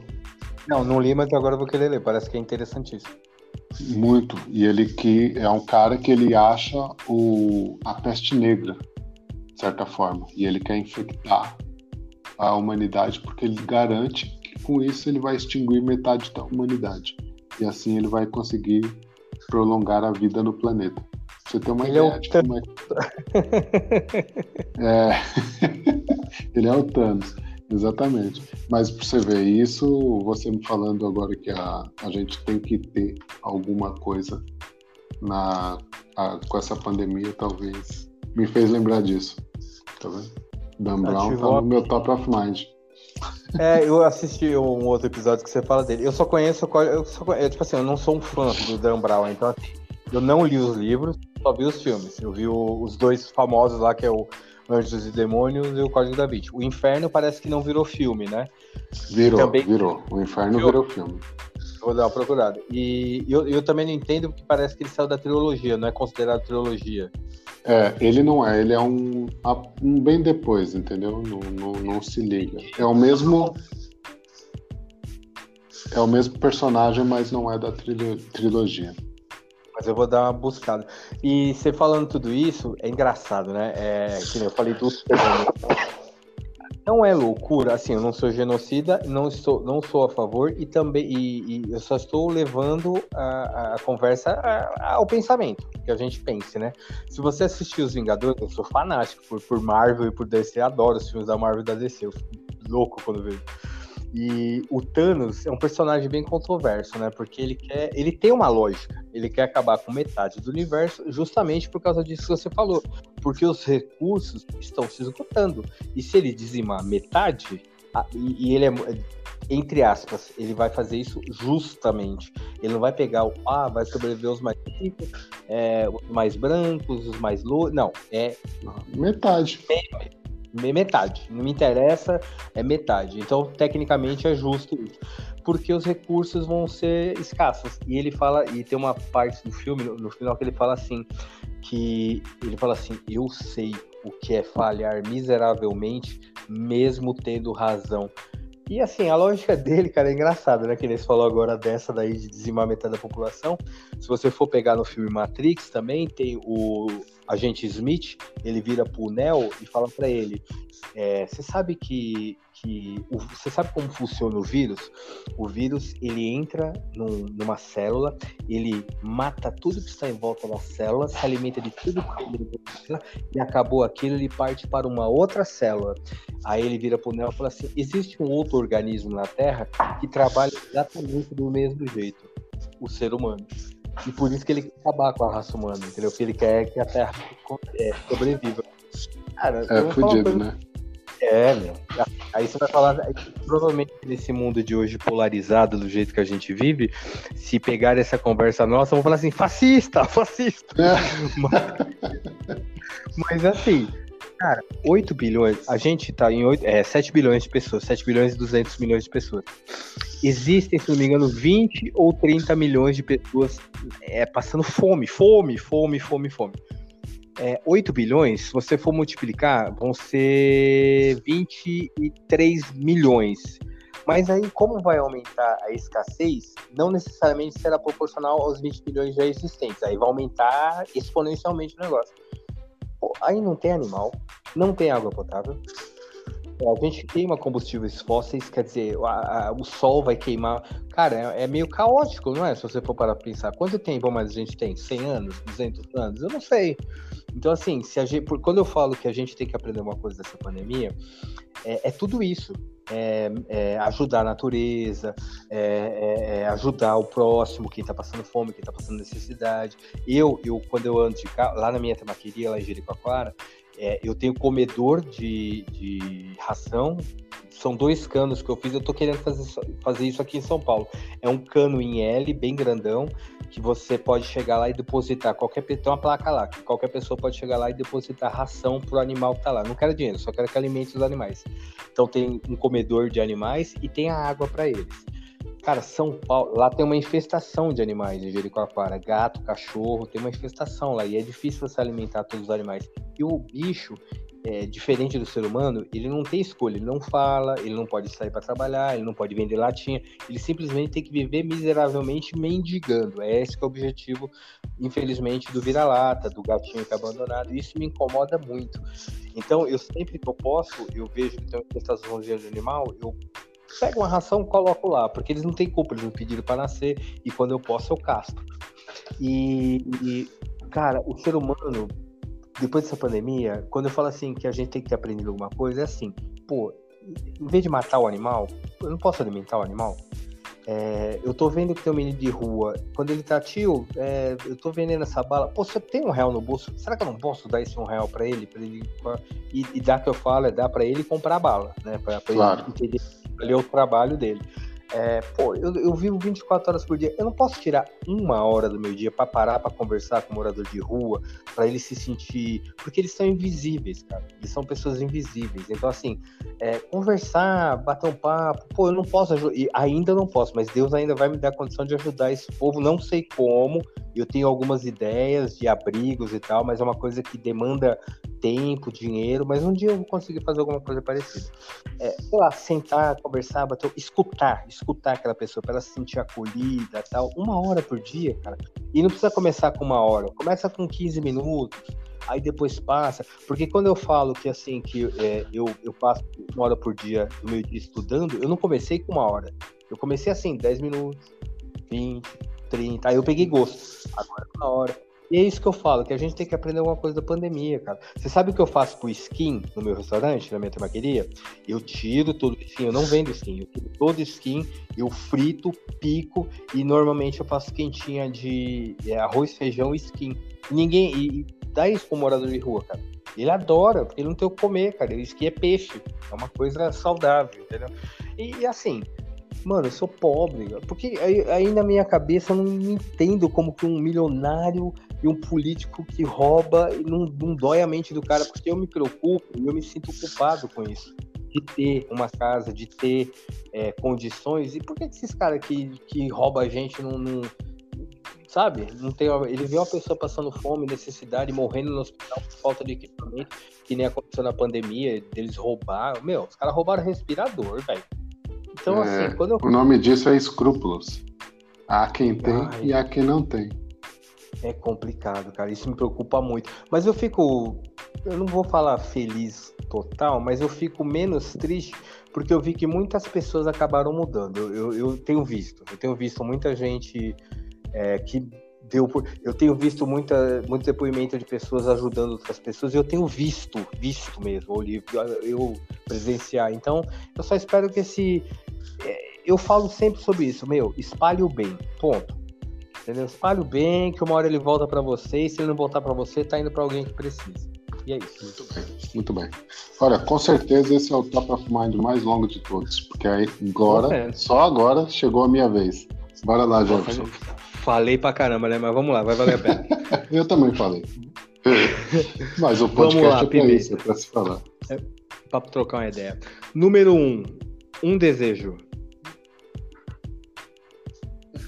Não, não li, mas agora vou querer ler. Parece que é interessantíssimo. Muito. E ele que é um cara que ele acha o, a peste negra, de certa forma. E ele quer infectar a humanidade porque ele garante que com isso ele vai extinguir metade da humanidade. E assim ele vai conseguir prolongar a vida no planeta. Você tem uma ele é ideia é de como é. é... ele é o Thanos. Exatamente. Mas para você ver isso, você me falando agora que a, a gente tem que ter alguma coisa na, a, com essa pandemia, talvez me fez lembrar disso. Tá vendo? Dan Brown tá no meu top of mind. É, eu assisti um outro episódio que você fala dele. Eu só conheço, eu só, eu, tipo assim, eu não sou um fã do Dan Brown, então assim, eu não li os livros, só vi os filmes. Eu vi o, os dois famosos lá, que é o Anjos e Demônios e o Código da Vinci. O Inferno parece que não virou filme, né? Virou, também... virou. O Inferno virou, virou filme. Vou dar uma procurada. E eu, eu também não entendo porque parece que ele saiu da trilogia, não é considerado trilogia. É, ele não é, ele é um, um bem depois, entendeu? Não, não, não se liga. É o mesmo. É o mesmo personagem, mas não é da trilogia mas eu vou dar uma buscada. E você falando tudo isso, é engraçado, né? É, que eu falei do não é loucura, assim, eu não sou genocida, não estou, não sou a favor e também e, e eu só estou levando a, a conversa a, ao pensamento, que a gente pense, né? Se você assistir Os Vingadores, eu sou fanático por, por Marvel e por DC, adoro os filmes da Marvel e da DC, eu fico louco quando vejo. E o Thanos é um personagem bem controverso, né? Porque ele quer, ele tem uma lógica. Ele quer acabar com metade do universo, justamente por causa disso que você falou, porque os recursos estão se esgotando. E se ele dizimar metade, e, ele é entre aspas, ele vai fazer isso justamente. Ele não vai pegar o ah, vai sobreviver os mais ricos, é, os mais brancos, os mais loucos. Não, é metade metade. Não me interessa, é metade. Então, tecnicamente, é justo isso. Porque os recursos vão ser escassos. E ele fala, e tem uma parte do filme, no, final, que ele fala assim: que ele fala assim, eu sei o que é falhar miseravelmente, mesmo tendo razão. E assim, a lógica dele, cara, é engraçada, né? Que ele falou agora dessa daí de dizimar metade da população. Se você for pegar no filme Matrix também, tem o agente Smith, ele vira pro Neo e fala para ele: é, Você sabe que que você sabe como funciona o vírus? O vírus ele entra num, numa célula, ele mata tudo que está em volta da célula, se alimenta de tudo que ele precisa e acabou aquilo, ele parte para uma outra célula. Aí ele vira para o Neo e fala assim: existe um outro organismo na Terra que trabalha exatamente do mesmo jeito, o ser humano. E por isso que ele quer acabar com a raça humana, entendeu? Porque ele quer que a Terra é, sobreviva. Cara, é fudido, né? É, meu. Aí você vai falar, provavelmente nesse mundo de hoje polarizado do jeito que a gente vive, se pegar essa conversa nossa, vão falar assim, fascista, fascista. É. Mas, mas, assim, cara, 8 bilhões, a gente tá em 8, é, 7 bilhões de pessoas, 7 bilhões e 200 milhões de pessoas. Existem, se não me engano, 20 ou 30 milhões de pessoas é, passando fome, fome, fome, fome, fome é, 8 bilhões, se você for multiplicar, vão ser 23 milhões. Mas aí, como vai aumentar a escassez, não necessariamente será proporcional aos 20 bilhões já existentes. Aí vai aumentar exponencialmente o negócio. Aí não tem animal, não tem água potável. A gente queima combustíveis fósseis, quer dizer, a, a, o sol vai queimar. Cara, é, é, meio caótico, não é? Se você for para pensar. Quanto tempo mais a gente tem? 100 anos? 200 anos? Eu não sei. Então, assim, se a gente, quando eu falo que a gente tem que aprender uma coisa dessa pandemia, é, é tudo isso. É, é, ajudar a natureza, é, é, é ajudar o próximo, quem está passando fome, quem está passando necessidade. Eu, eu, quando eu ando de carro, lá na minha tamaqueria, lá em Jericoacoara, é, eu tenho comedor de, de ração. São dois canos que eu fiz. Eu tô querendo fazer, fazer isso aqui em São Paulo. É um cano em L, bem grandão, que você pode chegar lá e depositar. Qualquer tem uma placa lá, que qualquer pessoa pode chegar lá e depositar ração pro animal que tá lá. Não quero dinheiro, só quero que alimente os animais. Então tem um comedor de animais e tem a água para eles. Cara, São Paulo, lá tem uma infestação de animais em Jericoacoara, gato, cachorro, tem uma infestação lá e é difícil você alimentar todos os animais. E o bicho, é, diferente do ser humano, ele não tem escolha, ele não fala, ele não pode sair para trabalhar, ele não pode vender latinha, ele simplesmente tem que viver miseravelmente mendigando. É esse que é o objetivo, infelizmente, do vira-lata, do gatinho que é abandonado. Isso me incomoda muito. Então, eu sempre que eu posso, eu vejo que tem uma infestação de animal, eu pego uma ração, coloco lá, porque eles não têm culpa, eles não pediram para nascer e quando eu posso eu casto. E, e, cara, o ser humano, depois dessa pandemia, quando eu falo assim que a gente tem que ter aprendido alguma coisa, é assim, pô, em vez de matar o animal, eu não posso alimentar o animal. É, eu tô vendo que tem um menino de rua, quando ele tá, tio, é, eu tô vendendo essa bala, pô, você tem um real no bolso, será que eu não posso dar esse um real pra ele? Pra ele e, e dar que eu falo, é dar pra ele comprar bala, né? Pra, pra claro. ele entender ali é o trabalho dele. É, pô, eu, eu vivo 24 horas por dia. Eu não posso tirar uma hora do meu dia para parar para conversar com um morador de rua, para ele se sentir. Porque eles são invisíveis, cara. Eles são pessoas invisíveis. Então, assim, é, conversar, bater um papo. Pô, eu não posso ajudar. Ainda não posso, mas Deus ainda vai me dar a condição de ajudar esse povo. Não sei como. Eu tenho algumas ideias de abrigos e tal, mas é uma coisa que demanda tempo, dinheiro, mas um dia eu vou conseguir fazer alguma coisa parecida. É, sei lá, sentar, conversar, bater, escutar, escutar aquela pessoa para ela se sentir acolhida tal. Uma hora por dia, cara. E não precisa começar com uma hora, começa com 15 minutos, aí depois passa. Porque quando eu falo que assim, que é, eu, eu passo uma hora por dia do meu dia estudando, eu não comecei com uma hora. Eu comecei assim, 10 minutos, 20, 30, aí eu peguei gosto. Agora uma hora. E é isso que eu falo, que a gente tem que aprender alguma coisa da pandemia, cara. Você sabe o que eu faço com skin no meu restaurante, na minha tabaqueria? Eu tiro todo skin, eu não vendo skin, eu tiro todo skin, eu frito, pico e normalmente eu faço quentinha de é, arroz, feijão e skin. Ninguém. E, dá isso pro morador de rua, cara. Ele adora, porque ele não tem o que comer, cara. O skin é peixe. É uma coisa saudável, entendeu? E, e assim, mano, eu sou pobre, porque aí, aí, na minha cabeça eu não entendo como que um milionário e um político que rouba não, não dói a mente do cara, porque eu me preocupo e eu me sinto culpado com isso. De ter uma casa, de ter é, condições. E por que esses caras que, que roubam a gente não, não sabe? Não tem, ele vê uma pessoa passando fome, necessidade, morrendo no hospital por falta de equipamento, que nem aconteceu na pandemia, deles roubar. Meu, os caras roubaram respirador, velho. Então, é, assim, quando eu... O nome disso é escrúpulos. Há quem tem Ai. e há quem não tem. É complicado, cara. Isso me preocupa muito. Mas eu fico eu não vou falar feliz total, mas eu fico menos triste porque eu vi que muitas pessoas acabaram mudando. Eu, eu, eu tenho visto, eu tenho visto muita gente é, que deu por... Eu tenho visto muita, muito depoimento de pessoas ajudando outras pessoas, e eu tenho visto, visto mesmo, eu, eu presenciar. Então, eu só espero que esse. É, eu falo sempre sobre isso, meu, espalhe o bem, ponto. Entendeu? Espalhe o bem, que uma hora ele volta para você, e se ele não voltar para você, tá indo para alguém que precisa. E é isso. Muito bem, muito bem. Olha, com certeza esse é o Top of Mind mais longo de todos, porque aí agora, só agora, chegou a minha vez. Bora lá, Jefferson. Falei pra caramba, né? Mas vamos lá, vai valer a pena. Eu também falei. Mas o podcast lá, é pra isso, é pra se falar. É pra trocar uma ideia. Número um, um desejo.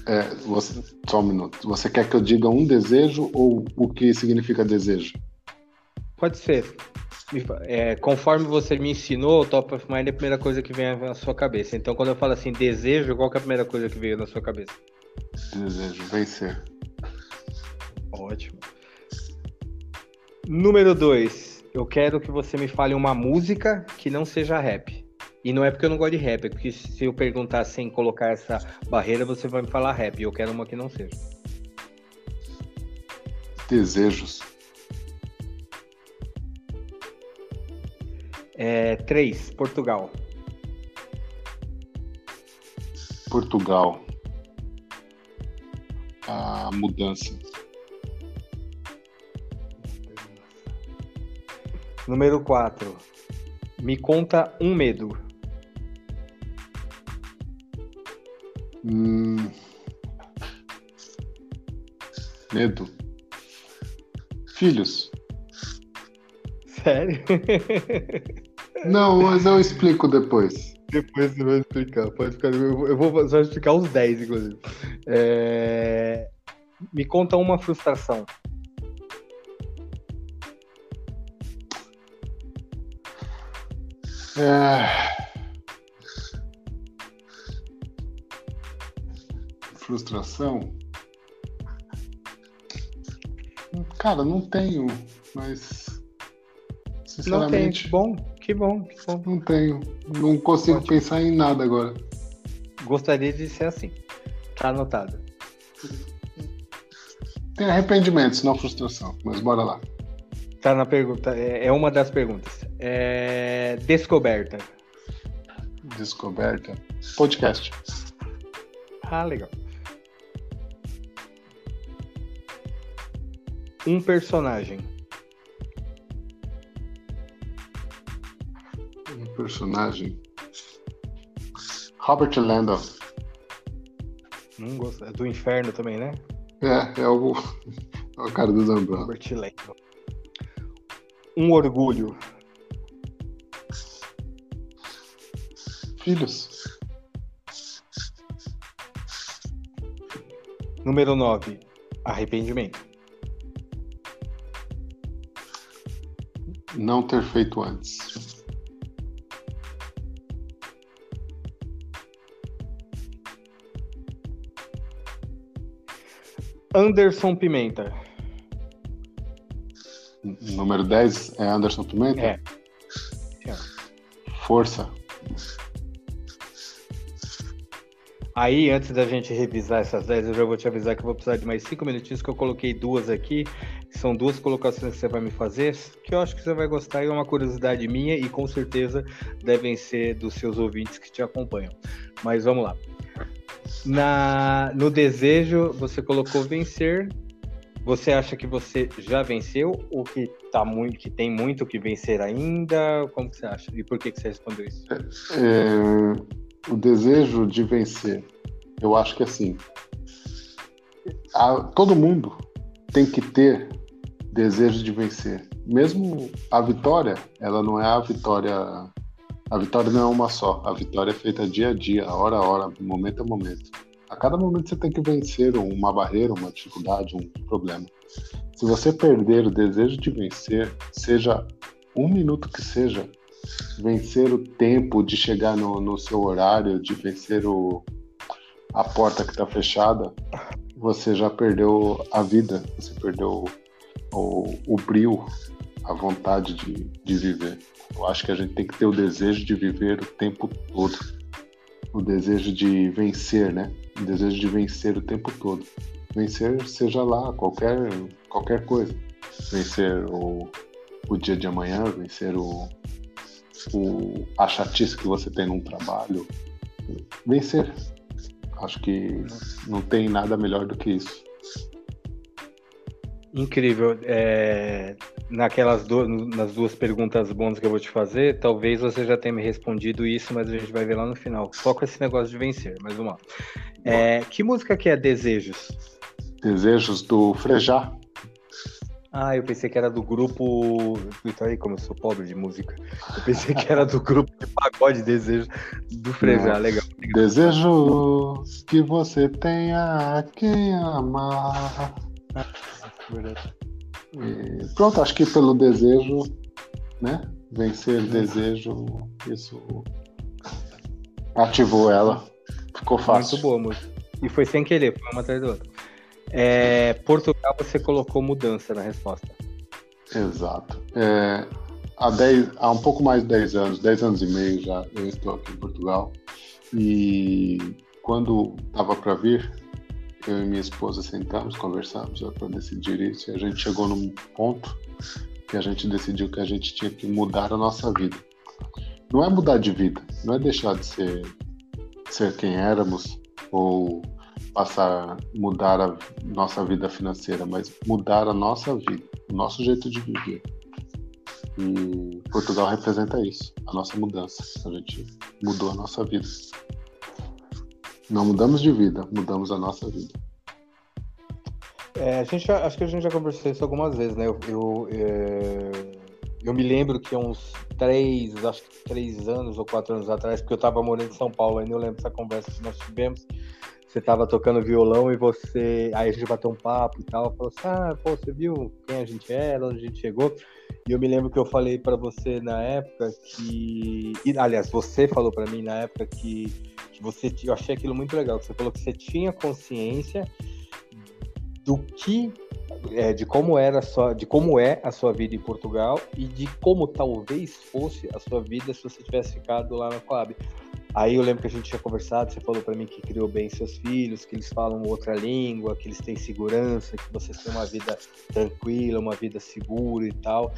É, você, só um minuto. Você quer que eu diga um desejo ou o que significa desejo? Pode ser. É, conforme você me ensinou, o top of mind é a primeira coisa que vem na sua cabeça. Então, quando eu falo assim, desejo, qual é a primeira coisa que veio na sua cabeça? Desejo vencer. Ótimo. Número 2. Eu quero que você me fale uma música que não seja rap. E não é porque eu não gosto de rap, é porque se eu perguntar sem colocar essa barreira, você vai me falar rap. E eu quero uma que não seja. Desejos. É, três, Portugal. Portugal. A mudança. Número 4. Me conta um medo. Hum... Medo. Filhos. Sério? Não, mas eu explico depois. Depois você vai explicar. Pode ficar. Eu vou só explicar os 10, inclusive. É... Me conta uma frustração. É... Frustração? Cara, não tenho, mas sinceramente. Não tem. Bom, que bom, que bom. Não tenho. Não consigo Ótimo. pensar em nada agora. Gostaria de ser assim. Tá anotado. Tem arrependimentos, não frustração, mas bora lá. Tá na pergunta, é, é uma das perguntas. É... Descoberta. Descoberta. Podcast. Ah, legal. Um personagem. personagem. Robert Landau. Não gosto. É do inferno também, né? É, é o, é o cara do Dan Robert Landau. Um orgulho. Filhos. Número 9. Arrependimento. Não ter feito antes. Anderson Pimenta. Número 10 é Anderson Pimenta? É. Força. Aí, antes da gente revisar essas 10, eu já vou te avisar que eu vou precisar de mais 5 minutinhos, que eu coloquei duas aqui. São duas colocações que você vai me fazer, que eu acho que você vai gostar e é uma curiosidade minha e com certeza devem ser dos seus ouvintes que te acompanham. Mas vamos lá. Na, no desejo, você colocou vencer. Você acha que você já venceu ou que, tá muito, que tem muito que vencer ainda? Como que você acha? E por que, que você respondeu isso? É, o desejo de vencer. Eu acho que assim, a, todo mundo tem que ter desejo de vencer. Mesmo a vitória, ela não é a vitória a vitória não é uma só. A vitória é feita dia a dia, hora a hora, momento a momento. A cada momento você tem que vencer uma barreira, uma dificuldade, um problema. Se você perder o desejo de vencer, seja um minuto que seja, vencer o tempo de chegar no, no seu horário, de vencer o, a porta que está fechada, você já perdeu a vida, você perdeu o, o, brilho a vontade de, de viver. Eu acho que a gente tem que ter o desejo de viver o tempo todo. O desejo de vencer, né? O desejo de vencer o tempo todo. Vencer, seja lá, qualquer, qualquer coisa. Vencer o, o dia de amanhã, vencer o, o, a chatice que você tem num trabalho. Vencer. Acho que não tem nada melhor do que isso. Incrível. É, naquelas duas, nas duas perguntas bônus que eu vou te fazer, talvez você já tenha me respondido isso, mas a gente vai ver lá no final. Só com esse negócio de vencer, mas vamos lá. É, que música que é Desejos? Desejos do Frejá. Ah, eu pensei que era do grupo. Então aí, como eu sou pobre de música, eu pensei que era do grupo de pagode Desejo do Frejá. Legal, legal. Desejo que você tenha quem amar. E pronto, acho que pelo desejo, né? Vencer o desejo, isso ativou ela. Ficou fácil. Muito boa música. E foi sem querer, foi uma atrás da outra. É, Portugal, você colocou mudança na resposta. Exato. É, há, dez, há um pouco mais de 10 anos, 10 anos e meio já, eu estou aqui em Portugal. E quando estava para vir, eu e minha esposa sentamos, conversamos para decidir isso e a gente chegou num ponto que a gente decidiu que a gente tinha que mudar a nossa vida. Não é mudar de vida, não é deixar de ser, ser quem éramos ou passar mudar a nossa vida financeira, mas mudar a nossa vida, o nosso jeito de viver. E Portugal representa isso, a nossa mudança. A gente mudou a nossa vida. Não mudamos de vida, mudamos a nossa vida. É, a gente já, acho que a gente já conversou isso algumas vezes, né? Eu, eu, é, eu me lembro que uns três, acho que três anos ou quatro anos atrás, porque eu estava morando em São Paulo, ainda eu lembro dessa conversa que nós tivemos. Você estava tocando violão e você. Aí a gente bateu um papo e tal. Falou assim: ah, pô, você viu quem a gente era, onde a gente chegou? E eu me lembro que eu falei para você na época que. E, aliás, você falou para mim na época que, que você. Eu achei aquilo muito legal. Você falou que você tinha consciência do que é, de como era sua, de como é a sua vida em Portugal e de como talvez fosse a sua vida se você tivesse ficado lá na Coab. Aí eu lembro que a gente tinha conversado, você falou para mim que criou bem seus filhos, que eles falam outra língua, que eles têm segurança, que vocês têm uma vida tranquila, uma vida segura e tal.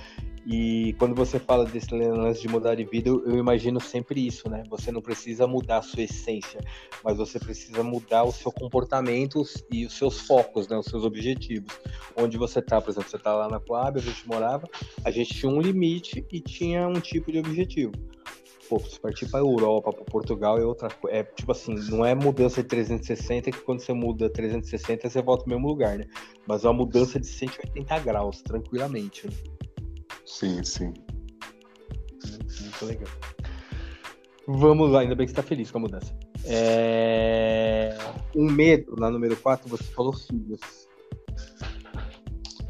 E quando você fala desse lance de mudar de vida, eu, imagino sempre isso, né? Você não precisa mudar a sua essência, mas você precisa mudar o seu comportamento e os seus focos, né? Os seus objetivos. Onde você tá, por exemplo, você tá lá na Coab, a gente morava, a gente tinha um limite e tinha um tipo de objetivo. Pô, se partir para Europa, para Portugal é outra coisa. É tipo assim, não é mudança de 360 que quando você muda 360 você volta no mesmo lugar, né? Mas é uma mudança de 180 graus, tranquilamente. Né? Sim, sim. Muito legal. Vamos lá, ainda bem que você tá feliz com a mudança. É... Um medo, na número 4, você falou filhos.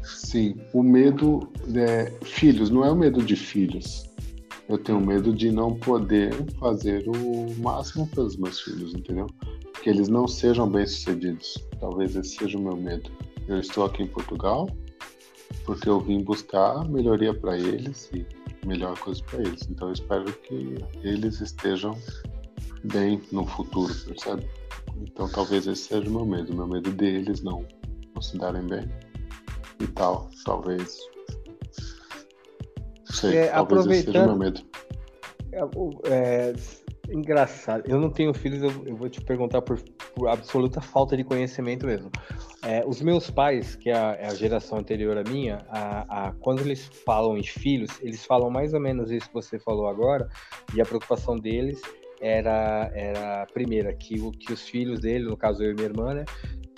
Sim, o medo. É... Filhos, não é o medo de filhos. Eu tenho medo de não poder fazer o máximo pelos meus filhos, entendeu? Que eles não sejam bem-sucedidos. Talvez esse seja o meu medo. Eu estou aqui em Portugal, porque eu vim buscar melhoria para eles e melhor coisa para eles. Então eu espero que eles estejam bem no futuro, percebe? Então talvez esse seja o meu medo, meu medo deles não, não se darem bem e tal. Talvez. Sei, é, talvez esse seja o meu medo. É, é, engraçado. Eu não tenho filhos, eu, eu vou te perguntar por, por, absoluta falta de conhecimento mesmo. É, os meus pais, que é a, é a geração anterior à minha, a, a, quando eles falam em filhos, eles falam mais ou menos isso que você falou agora, e a preocupação deles era, era primeira, que, o, que os filhos dele, no caso eu e minha irmã, né,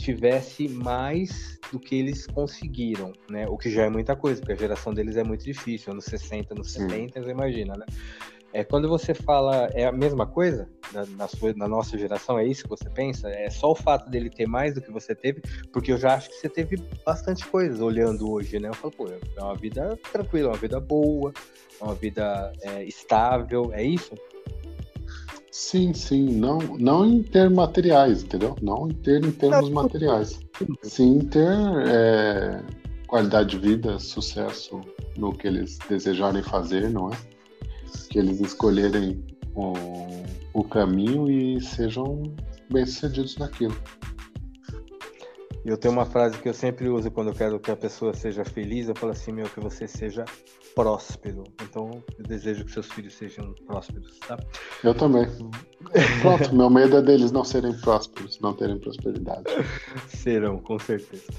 tivesse mais do que eles conseguiram, né? O que já é muita coisa, porque a geração deles é muito difícil, anos 60, anos 70, você imagina, né? É, quando você fala, é a mesma coisa na, na, sua, na nossa geração, é isso que você pensa? É só o fato dele ter mais do que você teve? Porque eu já acho que você teve bastante coisas olhando hoje, né? Eu falo, pô, é uma vida tranquila, uma vida boa, uma vida é, estável, é isso? Sim, sim, não, não em termos materiais, entendeu? Não em ter em termos não, materiais. Sim ter é, qualidade de vida, sucesso no que eles desejarem fazer, não é? Que eles escolherem o, o caminho e sejam bem-sucedidos naquilo. Eu tenho uma frase que eu sempre uso quando eu quero que a pessoa seja feliz, eu falo assim, meu, que você seja próspero. Então, eu desejo que seus filhos sejam prósperos, tá? Eu também. Pronto, meu medo é deles não serem prósperos, não terem prosperidade. Serão, com certeza.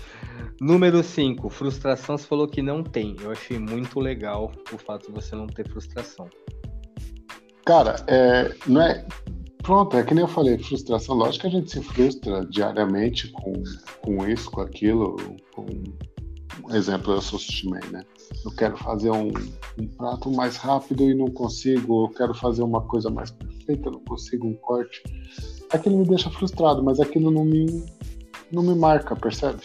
Número 5, frustração, você falou que não tem. Eu achei muito legal o fato de você não ter frustração. Cara, é, não é Pronto, é que nem eu falei, frustração. Lógico que a gente se frustra diariamente com, com isso, com aquilo. Com... Exemplo, eu sou sushi né? Eu quero fazer um, um, prato mais rápido e não consigo. Eu quero fazer uma coisa mais perfeita, não consigo um corte. Aquilo me deixa frustrado, mas aquilo não me, não me marca, percebe?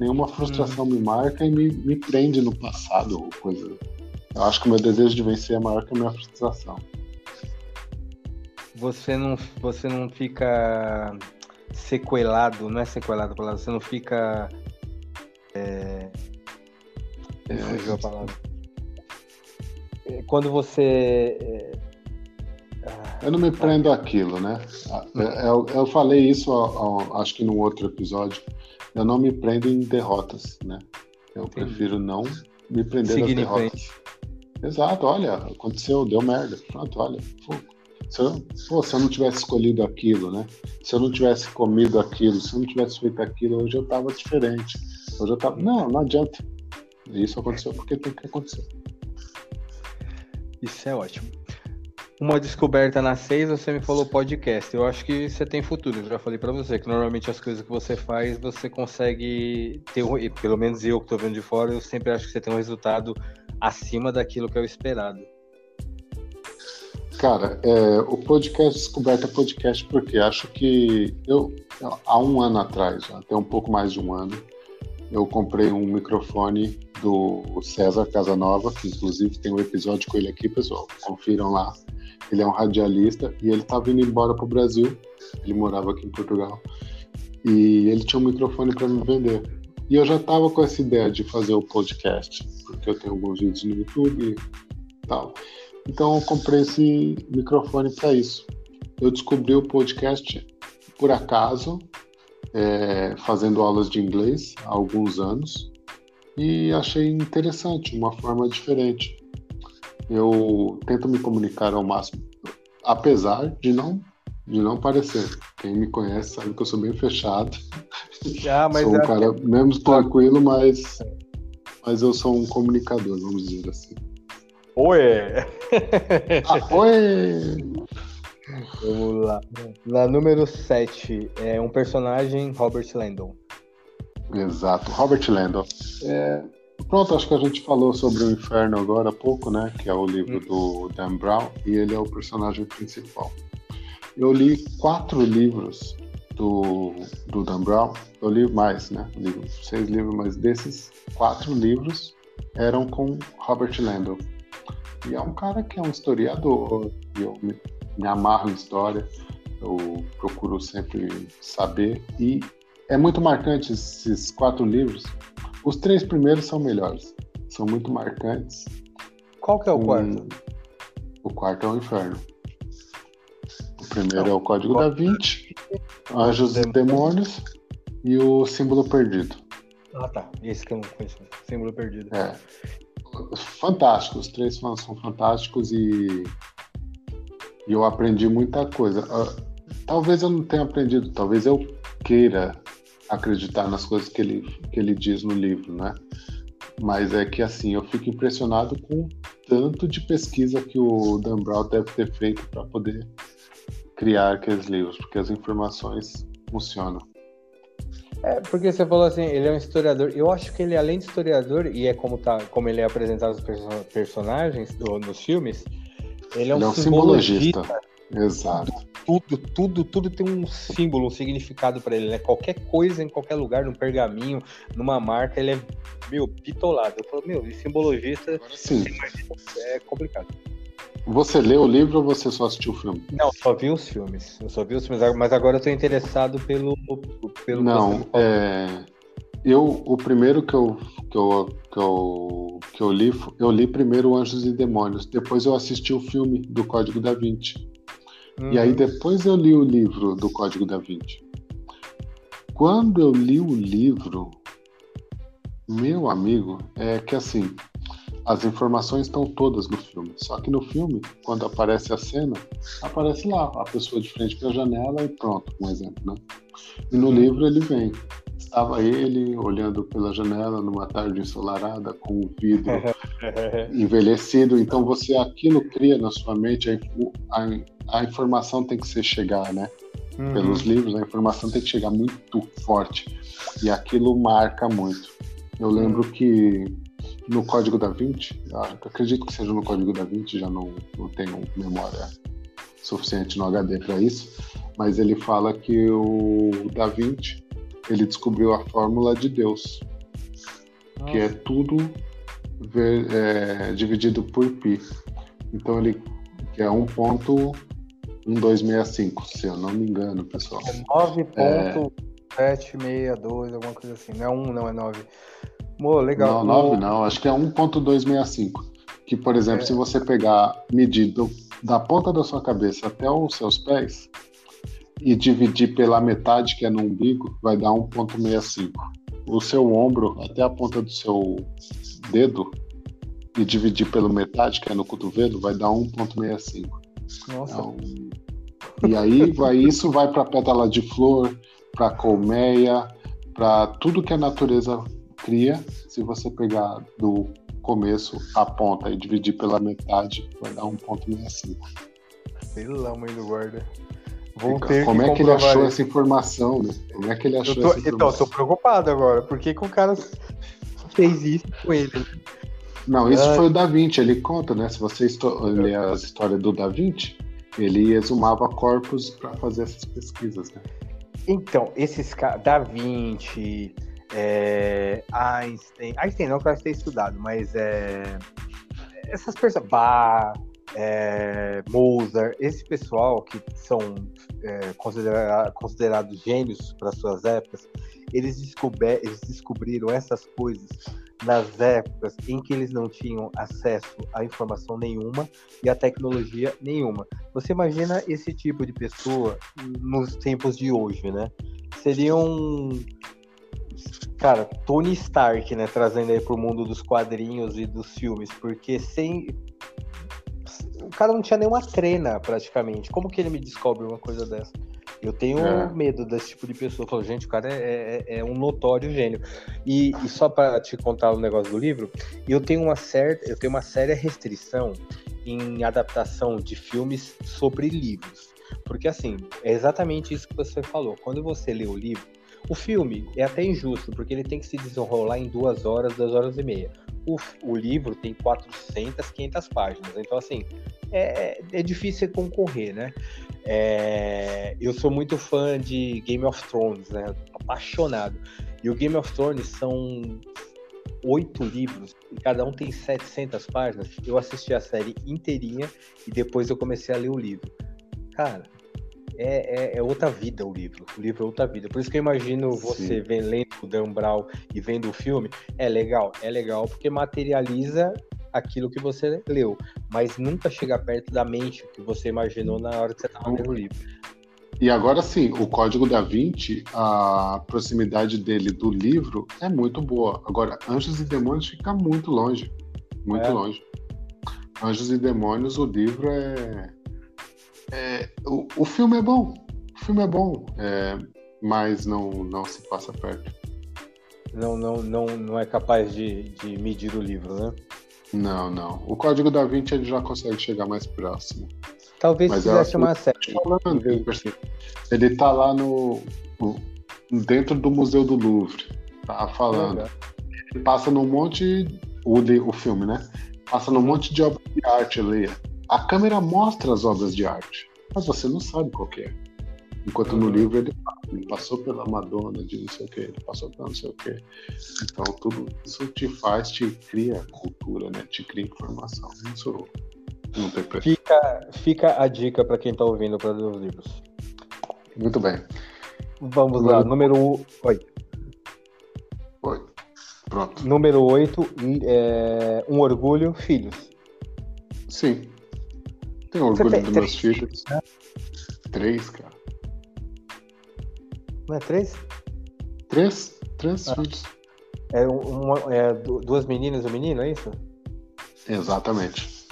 Nenhuma frustração hum. me marca e me, me prende no passado ou coisa. Eu acho que o meu desejo de vencer é maior que a minha frustração você não, você não fica sequelado, não é sequelado você não fica. É, é, a palavra. É, quando você. É, eu não me prendo àquilo, né? Eu, eu falei isso, acho que num outro episódio. Eu não me prendo em derrotas, né? Eu Entendi. prefiro não me prender Seguir às derrotas. Exato, olha, aconteceu, deu merda. Pronto, olha, se eu, pô, se eu não tivesse escolhido aquilo, né? Se eu não tivesse comido aquilo, se eu não tivesse feito aquilo, hoje eu tava diferente. Hoje eu tava. Não, não adianta. Isso aconteceu porque tem que acontecer. Isso é ótimo. Uma descoberta na 6, você me falou podcast. Eu acho que você tem futuro. Eu já falei para você que normalmente as coisas que você faz, você consegue ter, pelo menos eu que tô vendo de fora, eu sempre acho que você tem um resultado acima daquilo que é o esperado. Cara, é, o podcast Descoberta Podcast, porque acho que eu, há um ano atrás, até um pouco mais de um ano, eu comprei um microfone do César Casanova, que inclusive tem um episódio com ele aqui, pessoal. Confiram lá. Ele é um radialista e ele estava indo embora para o Brasil. Ele morava aqui em Portugal. E ele tinha um microfone para me vender. E eu já estava com essa ideia de fazer o podcast, porque eu tenho alguns vídeos no YouTube e tal. Então eu comprei esse microfone para isso. Eu descobri o podcast por acaso, é, fazendo aulas de inglês há alguns anos, e achei interessante, uma forma diferente. Eu tento me comunicar ao máximo, apesar de não de não parecer. Quem me conhece sabe que eu sou bem fechado. Ah, mas sou um é... cara menos tranquilo, mas mas eu sou um comunicador, vamos dizer assim. Oi! Ah, oi! Vamos lá. Na número 7, é um personagem, Robert Landon. Exato, Robert Landon. É... Pronto, acho que a gente falou sobre o Inferno agora há pouco, né? Que é o livro do Dan Brown, e ele é o personagem principal. Eu li quatro livros do, do Dan Brown. Eu li mais, né? Li seis livros, mas desses quatro livros eram com Robert Landon. E é um cara que é um historiador, e eu me, me amarro em história, eu procuro sempre saber. E é muito marcante esses quatro livros. Os três primeiros são melhores, são muito marcantes. Qual que é o um, quarto? O quarto é o Inferno. O primeiro é o Código da Vinci, Anjos e Demônios e o Símbolo Perdido. Ah, tá. Esse que eu não conheço. Símbolo Perdido. É fantásticos, os três são fantásticos e, e eu aprendi muita coisa. Uh, talvez eu não tenha aprendido, talvez eu queira acreditar nas coisas que ele, que ele diz no livro, né? Mas é que assim, eu fico impressionado com o tanto de pesquisa que o Dan Brown deve ter feito para poder criar aqueles livros, porque as informações funcionam. É, porque você falou assim, ele é um historiador. Eu acho que ele, além de historiador, e é como, tá, como ele é apresentado os personagens do, nos filmes, ele é um, ele é um simbologista. simbologista. Exato. Tudo, tudo, tudo tem um símbolo, um significado para ele, né? Qualquer coisa em qualquer lugar, num pergaminho, numa marca, ele é, meu, bitolado. Eu falo, meu, e simbologista Sim. é complicado. Você leu o livro ou você só assistiu o filme? Não, só vi os filmes. Eu só vi os filmes, mas agora eu tô interessado pelo. pelo Não, é... Eu, o primeiro que eu, que eu, que eu, que eu li, eu li primeiro Anjos e Demônios. Depois eu assisti o filme do Código da Vinci. Uhum. E aí uhum. depois eu li o livro do Código da Vinci. Quando eu li o livro, meu amigo, é que assim, as informações estão todas no filme. Só que no filme, quando aparece a cena, aparece lá a pessoa de frente para a janela e pronto, um exemplo, né? E no livro ele vem. Estava ele olhando pela janela numa tarde ensolarada com o vidro envelhecido. Então você aquilo cria na sua mente a, a, a informação tem que ser chegar, né? Uhum. Pelos livros a informação tem que chegar muito forte e aquilo marca muito. Eu lembro uhum. que no Código da Vinci, acredito que seja no Código da Vinci, já não, não tenho memória suficiente no HD para isso, mas ele fala que o Da Vinci ele descobriu a fórmula de Deus, Nossa. que é tudo ver, é, dividido por pi. Então ele que é 1.1265, se eu não me engano, pessoal. É 9.762, é... alguma coisa assim. Não é 1, não é 9. Pô, legal. Não, 9 não, acho que é 1.265. Que, por exemplo, é. se você pegar, medir do, da ponta da sua cabeça até os seus pés e dividir pela metade, que é no umbigo, vai dar 1.65. O seu ombro até a ponta do seu dedo e dividir pela metade, que é no cotovelo, vai dar 1.65. Nossa. Então, e aí vai, isso vai para pétala de flor, para colmeia, para tudo que a natureza cria, se você pegar do começo a ponta e dividir pela metade, vai dar 1,65. Pelo mãe do guarda. Vou ter Como é que ele achou essa informação, né? Como é que ele achou tô, essa informação? Então, eu tô preocupado agora. Por que, que o cara fez isso com ele? Não, isso Ai. foi o Da Vinci. Ele conta, né? Se você ler as histórias do Da Vinci, ele exumava corpos para fazer essas pesquisas, né? Então, esses caras, Da Vinci, é, Einstein, Einstein não que eu Einstein estudado, mas é, essas pessoas, Bach, é, Mozart, esse pessoal que são é, considera considerados gênios para suas épocas, eles, descober, eles descobriram essas coisas nas épocas em que eles não tinham acesso a informação nenhuma e a tecnologia nenhuma. Você imagina esse tipo de pessoa nos tempos de hoje, né? Seriam cara, Tony Stark, né, trazendo aí pro mundo dos quadrinhos e dos filmes, porque sem o cara não tinha nenhuma trena praticamente. Como que ele me descobre uma coisa dessa? Eu tenho é. medo desse tipo de pessoa. Eu falo, gente, o cara é, é, é um notório gênio. E, e só para te contar o negócio do livro, eu tenho uma certa, eu tenho uma séria restrição em adaptação de filmes sobre livros. Porque assim, é exatamente isso que você falou. Quando você lê o livro, o filme é até injusto, porque ele tem que se desenrolar em duas horas, duas horas e meia. O, o livro tem 400, 500 páginas. Então, assim, é, é difícil concorrer, né? É, eu sou muito fã de Game of Thrones, né? Apaixonado. E o Game of Thrones são oito livros e cada um tem 700 páginas. Eu assisti a série inteirinha e depois eu comecei a ler o livro. Cara, é, é, é, outra vida o livro. O livro é outra vida. Por isso que eu imagino você vendo, lendo o Dan Brown e vendo o filme. É legal, é legal, porque materializa aquilo que você leu, mas nunca chega perto da mente que você imaginou na hora que você estava lendo o livro. E agora sim, o Código da Vinci, a proximidade dele do livro é muito boa. Agora, Anjos e Demônios fica muito longe. Muito é. longe. Anjos e Demônios, o livro é é, o, o filme é bom. O filme é bom, é, mas não, não se passa perto. Não, não, não, não é capaz de, de medir o livro, né? Não, não. O Código da Vinci ele já consegue chegar mais próximo. Talvez Mas fizesse uma série. Ele está lá no, dentro do Museu do Louvre, tá falando. Ele passa num monte o, o filme, né? Passa num monte de obras de arte ali. A câmera mostra as obras de arte, mas você não sabe qual é. Enquanto no livro ele, ele, passou pela Madonna de não sei o que, ele passou pela não sei o que. Então tudo isso te faz, te cria cultura, né? Te cria informação. Isso não tem preço. Fica, fica a dica para quem está ouvindo para ler os livros. Muito bem. Vamos número... lá, número. Oi. Pronto. Número 8, é, um orgulho, filhos. Sim. Tenho orgulho dos meus filhos. Três, cara. Não é três? Três? Três filhos. É, uma, é du- duas meninas e um menino, é isso? Exatamente.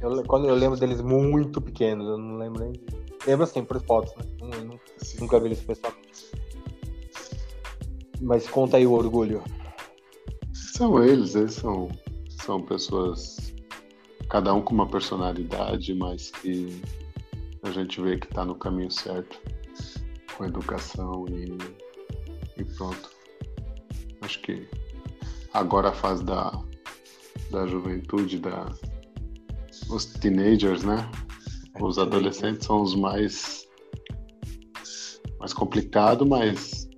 Eu, quando eu lembro deles muito pequenos, eu não lembro nem. Lembro assim, por fotos, né? Não- nunca vi eles pessoalmente. Mas conta aí o orgulho. São eles, eles são, são pessoas, cada um com uma personalidade, mas que a gente vê que está no caminho certo, com educação e, e pronto. Acho que agora a fase da, da juventude, da, os teenagers, né? Os adolescentes são os mais, mais complicados, mas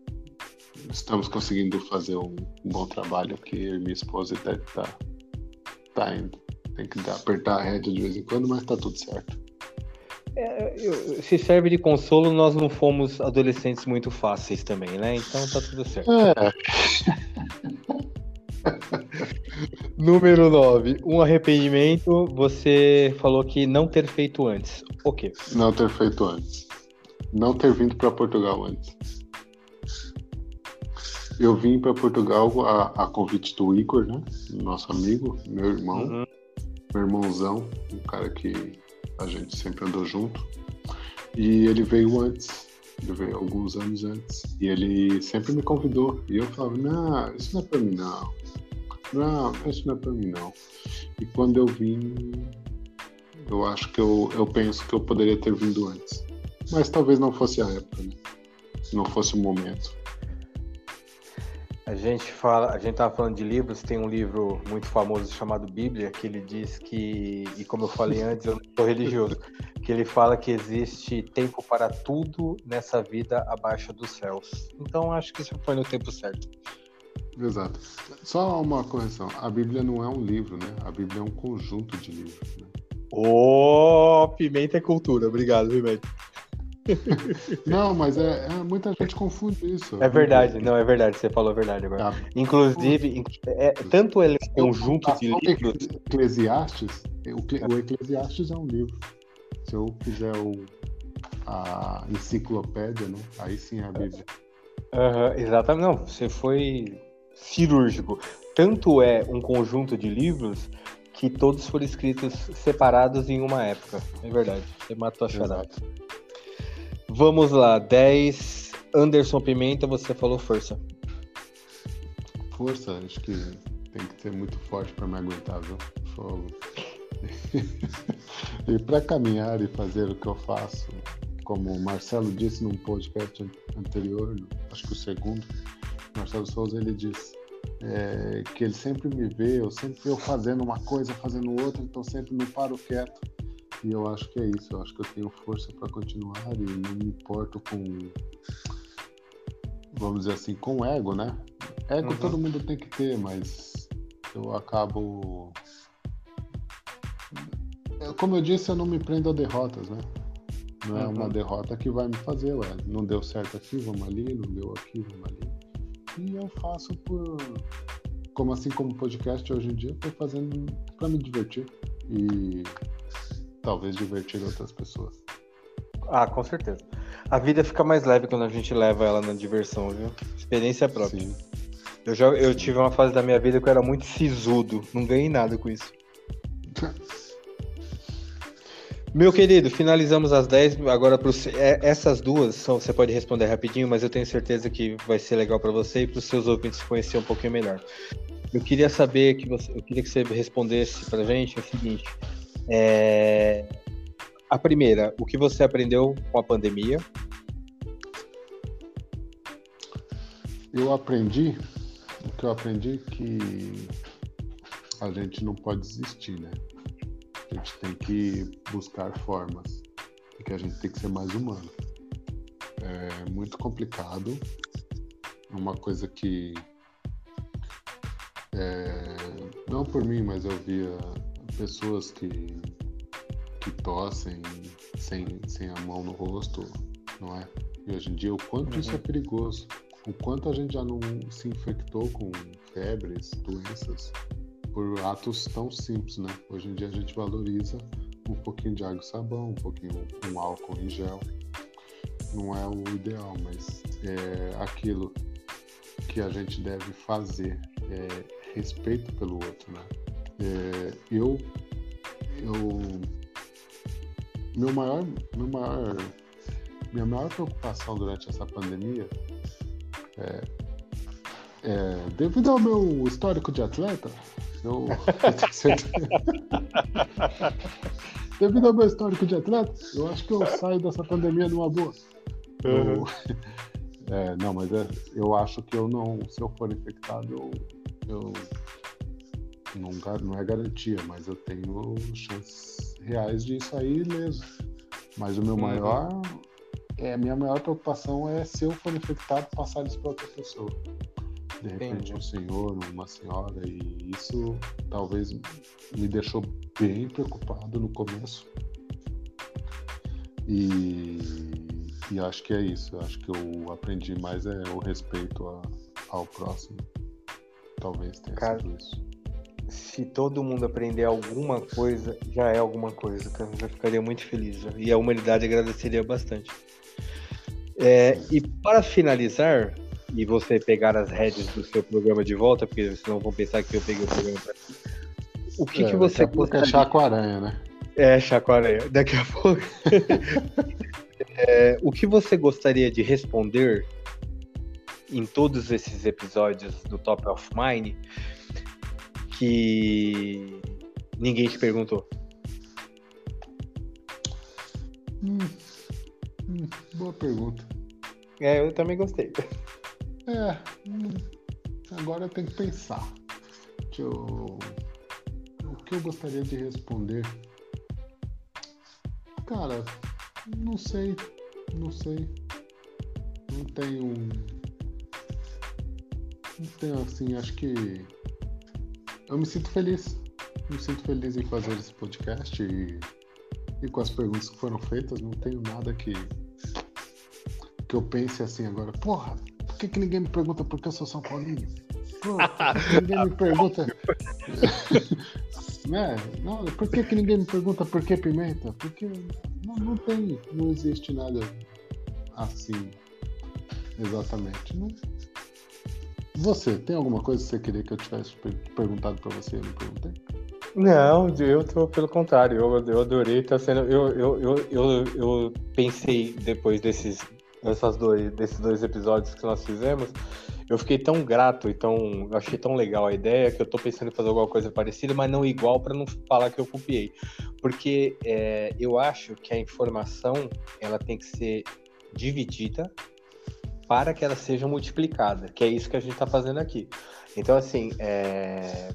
estamos conseguindo fazer um, um bom trabalho aqui. Eu e minha esposa até tá, tá indo. Tem que dar, apertar a rédea de vez em quando, mas tá tudo certo. É, eu- se serve de consolo, nós não fomos adolescentes muito fáceis também, né? Então tá tudo certo. É, Número 9. Um arrependimento. Você falou que não ter feito antes. O quê? não ter feito antes. Não ter vindo para Portugal antes. Eu vim para Portugal a, a convite do Igor, né? Nosso amigo, meu irmão. Uhum. Meu irmãozão, um cara que a gente sempre andou junto. E ele veio antes, ele veio alguns anos antes. E ele sempre me convidou. E eu falava, não, isso não é pra mim não. Não, isso não é pra mim não. E quando eu vim, eu acho que eu, eu penso que eu poderia ter vindo antes. Mas talvez não fosse a época, né? Não fosse o momento. A gente fala, a gente tava falando de livros, tem um livro muito famoso chamado Bíblia, que ele diz que, e como eu falei antes, eu não sou religioso, que ele fala que existe tempo para tudo nessa vida abaixo dos céus. Então acho que isso foi no tempo certo. Exato. Só uma correção. A Bíblia não é um livro, né? A Bíblia é um conjunto de livros. Né? Ô, pimenta é cultura, obrigado, Pimenta. Não, mas é, é- muita gente confunde isso. É verdade, não, é verdade, você falou a verdade agora. Tá. Inclusive, in- é, tanto ele é um conjunto de livros. Eclesiastes, o, Cle- o Eclesiastes é um livro. Se eu fizer o, a enciclopédia, né? Aí sim é a Bíblia. Aham, exatamente, não, você foi cirúrgico. Tanto é um conjunto de livros que todos foram escritos separados em uma época. É verdade, você matou a charada. Vamos lá, 10. Anderson Pimenta, você falou força. Força, acho que tem que ser muito forte para me aguentar, viu? Fogo. e para caminhar e fazer o que eu faço, como o Marcelo disse num podcast an- anterior, acho que o segundo, Marcelo Souza, ele disse é, que ele sempre me vê, eu sempre eu fazendo uma coisa, fazendo outra, então sempre não paro quieto. E eu acho que é isso, eu acho que eu tenho força para continuar e não me importo com, vamos dizer assim, com ego, né? Ego Uhum. todo mundo tem que ter, mas eu acabo. Como eu disse, eu não me prendo a derrotas, né? Não é uma Uhum. derrota que vai me fazer, ué. Não deu certo aqui, vamos ali, não deu aqui, vamos ali. E eu faço por. Como assim como podcast hoje em dia, eu tô fazendo para me divertir. E talvez divertir outras pessoas. Ah, com certeza. A vida fica mais leve quando a gente leva ela na diversão, viu? Experiência própria. Sim. Eu, já, eu tive uma fase da minha vida que eu era muito sisudo. Não ganhei nada com isso. Meu querido, finalizamos as 10. Agora, pros, é, essas duas, são, você pode responder rapidinho, mas eu tenho certeza que vai ser legal para você e para os seus ouvintes conhecer um pouquinho melhor. Eu queria saber que você, eu queria que você respondesse para gente o seguinte: é, a primeira, o que você aprendeu com a pandemia? Eu aprendi, o que eu aprendi é que a gente não pode desistir, né? A gente tem que buscar formas que a gente tem que ser mais humano. É muito complicado, é uma coisa que é, não por mim, mas eu via pessoas que, que tossem sem, sem a mão no rosto, não é? E hoje em dia o quanto isso é perigoso o quanto a gente já não se infectou com febres, doenças, por atos tão simples, né? Hoje em dia a gente valoriza um pouquinho de água e sabão, um pouquinho um álcool em gel. Não é o ideal, mas é aquilo que a gente deve fazer, é respeito pelo outro, né? É, eu, eu, meu maior, meu maior, minha maior preocupação durante essa pandemia é, é devido ao meu histórico de atleta, eu, devido ao meu histórico de atleta, eu acho que eu saio dessa pandemia numa boa. Uhum. Eu, é, não, mas é, eu acho que eu não, se eu for infectado, eu, eu não, não é garantia, mas eu tenho chances reais de sair ileso. Mas o meu uhum. maior, é, a minha maior preocupação é se eu for infectado, passar isso para outra pessoa. De repente Entendi. um senhor, uma senhora, e isso talvez me deixou bem preocupado no começo. E, e acho que é isso. Acho que eu aprendi mais é o respeito a, ao próximo. Talvez tenha Cara, sido isso se todo mundo aprender alguma coisa, já é alguma coisa, cara. Eu ficaria muito feliz. E a humanidade agradeceria bastante. É, e para finalizar, e você pegar as redes do seu programa de volta, porque senão vão pensar que eu peguei o programa pra O que, é, que você daqui gostaria... é chacoaranha, né? É, chacoaranha. Daqui a pouco. é, o que você gostaria de responder em todos esses episódios do Top of Mind que ninguém te perguntou? Hum, hum, boa pergunta. É, eu também gostei. É, hum, agora eu tenho que pensar. Eu, o que eu gostaria de responder? Cara, não sei, não sei. Não tenho. Não tenho assim, acho que eu me sinto feliz. Me sinto feliz em fazer esse podcast e, e com as perguntas que foram feitas. Não tenho nada que, que eu pense assim agora. Porra, por que, que ninguém me pergunta por que eu sou São Paulino? Pô, por que ninguém me pergunta. né? Não, por que, que ninguém me pergunta por que pimenta? Porque não, não tem, não existe nada assim exatamente. Não, você, tem alguma coisa que você queria que eu tivesse perguntado para você e não perguntei? Não, eu tô pelo contrário, eu, eu adorei, tá sendo. Eu, eu, eu, eu, eu pensei depois desses, dessas dois, desses dois episódios que nós fizemos, eu fiquei tão grato e tão. Eu achei tão legal a ideia que eu tô pensando em fazer alguma coisa parecida, mas não igual para não falar que eu copiei. Porque é, eu acho que a informação ela tem que ser dividida para que ela seja multiplicada, que é isso que a gente está fazendo aqui. Então, assim, é...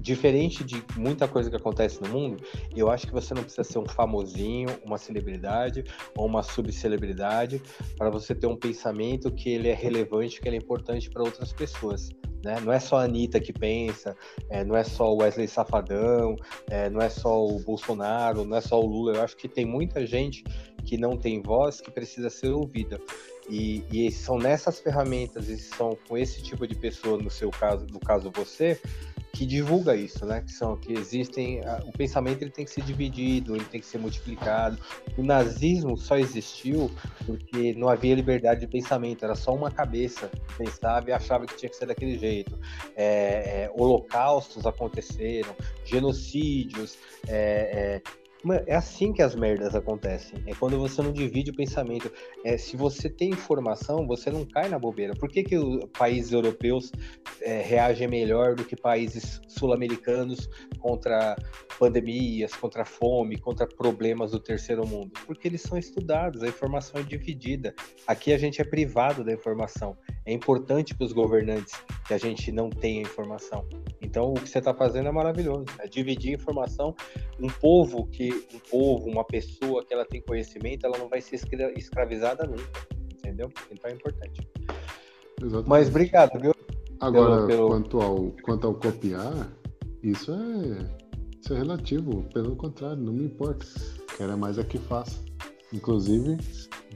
diferente de muita coisa que acontece no mundo, eu acho que você não precisa ser um famosinho, uma celebridade ou uma subcelebridade para você ter um pensamento que ele é relevante, que ele é importante para outras pessoas. Né? Não é só a Anitta que pensa, é, não é só o Wesley Safadão, é, não é só o Bolsonaro, não é só o Lula. Eu acho que tem muita gente que não tem voz que precisa ser ouvida. E, e, são nessas ferramentas e são com esse tipo de pessoa, no seu caso, no caso você, que divulga isso, né? Que são que existem, o pensamento ele tem que ser dividido, ele tem que ser multiplicado. O nazismo só existiu porque não havia liberdade de pensamento, era só uma cabeça que pensava e achava que tinha que ser daquele jeito. É, é, holocaustos aconteceram, genocídios, é, é assim que as merdas acontecem. É quando você não divide o pensamento. É, se você tem informação, você não cai na bobeira. Por que, que países europeus é, reagem melhor do que países sul-americanos contra pandemias, contra fome, contra problemas do terceiro mundo? Porque eles são estudados, a informação é dividida. Aqui a gente é privado da informação. É importante para os governantes que a gente não tenha informação. Então, o que você está fazendo é maravilhoso. É dividir informação. Um povo que, um povo, uma pessoa que ela tem conhecimento, ela não vai ser escravizada nunca. Entendeu? Então é importante. Exatamente. Mas obrigado, viu? Agora, pelo, pelo... Quanto, ao, quanto ao copiar, isso é, isso é relativo. Pelo contrário, não me importa. Quero mais é que faça. Inclusive,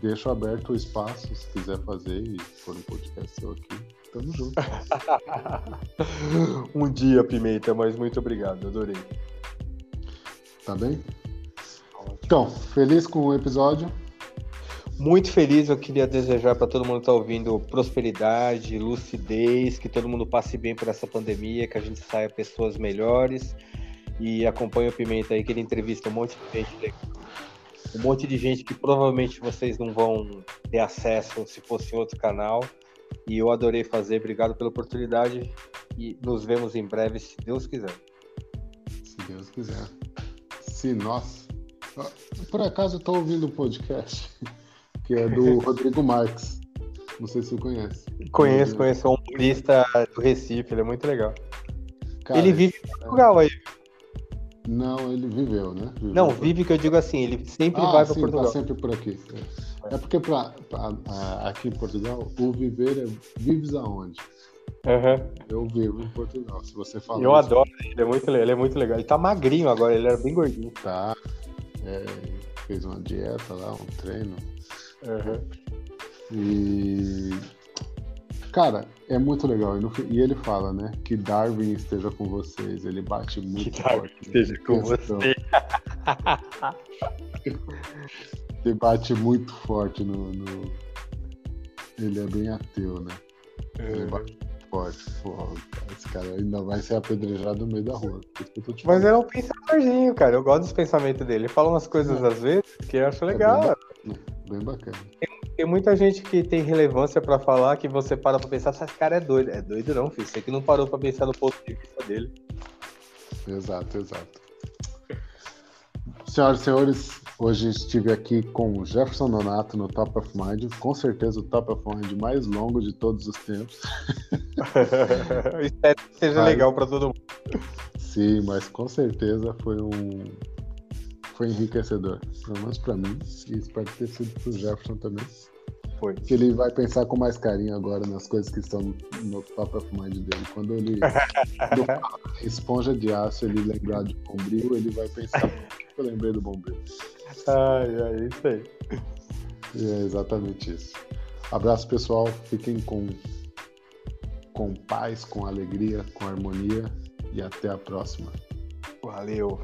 deixo aberto o espaço, se quiser fazer e for um podcast seu aqui, Tamo junto. um dia, Pimenta, mas muito obrigado, adorei. Tá bem? Então, feliz com o episódio. Muito feliz, eu queria desejar para todo mundo que está ouvindo prosperidade, lucidez, que todo mundo passe bem por essa pandemia, que a gente saia pessoas melhores. E acompanhe o Pimenta aí, que ele entrevista um monte de gente, um monte de gente que provavelmente vocês não vão ter acesso se fosse em outro canal. E eu adorei fazer, obrigado pela oportunidade. E nos vemos em breve, se Deus quiser. Se Deus quiser. Se nós. Por acaso eu estou ouvindo um podcast que é do Rodrigo Marques. Não sei se você conhece. Conheço, conheço. É um humorista do Recife, ele é muito legal. Cara, ele vive em Portugal aí. Não, ele viveu, né? Viveu não, vive que eu digo assim, ele sempre ah, vai para Portugal. Tá sempre por aqui. É, é porque pra, pra, aqui em Portugal, o viver é. Vives aonde? Uhum. Eu vivo em Portugal. Se você falar. Eu isso, adoro, ele é, muito, ele é muito legal. Ele tá magrinho agora, ele era bem gordinho. Tá. É, fez uma dieta lá, um treino. Uhum. E. Cara, é muito legal. E ele fala, né? Que Darwin esteja com vocês. Ele bate muito que Darwin forte. esteja com você. ele bate muito forte no, no, Ele é bem ateu, né? Ele bate Porra, esse cara ainda vai ser apedrejado no meio da rua. Mas é um pensadorzinho, cara. Eu gosto dos pensamentos dele. Ele fala umas coisas é. às vezes que eu acho legal. É bem, bacana. Tem, tem, muita gente que tem relevância pra falar que você para pra pensar, esse cara é doido. É doido não, filho. Você que não parou pra pensar no ponto de vista dele. Exato, exato. Senhoras e senhores, hoje estive aqui com o Jefferson Donato no Top of Mind, com certeza o Top of Mind mais longo de todos os tempos. Espero que seja mas, legal para todo mundo. Sim, mas com certeza foi um foi enriquecedor, pelo menos para mim, e espero ter sido para o Jefferson também. Foi. Que ele vai pensar com mais carinho agora nas coisas que estão no top of mind dele. Quando ele do esponja de aço, ele lembrar de bombril, ele vai pensar, eu lembrei do bombril. Ai, isso aí. É exatamente isso. Abraço pessoal, fiquem com, com paz, com alegria, com harmonia e até a próxima. Valeu.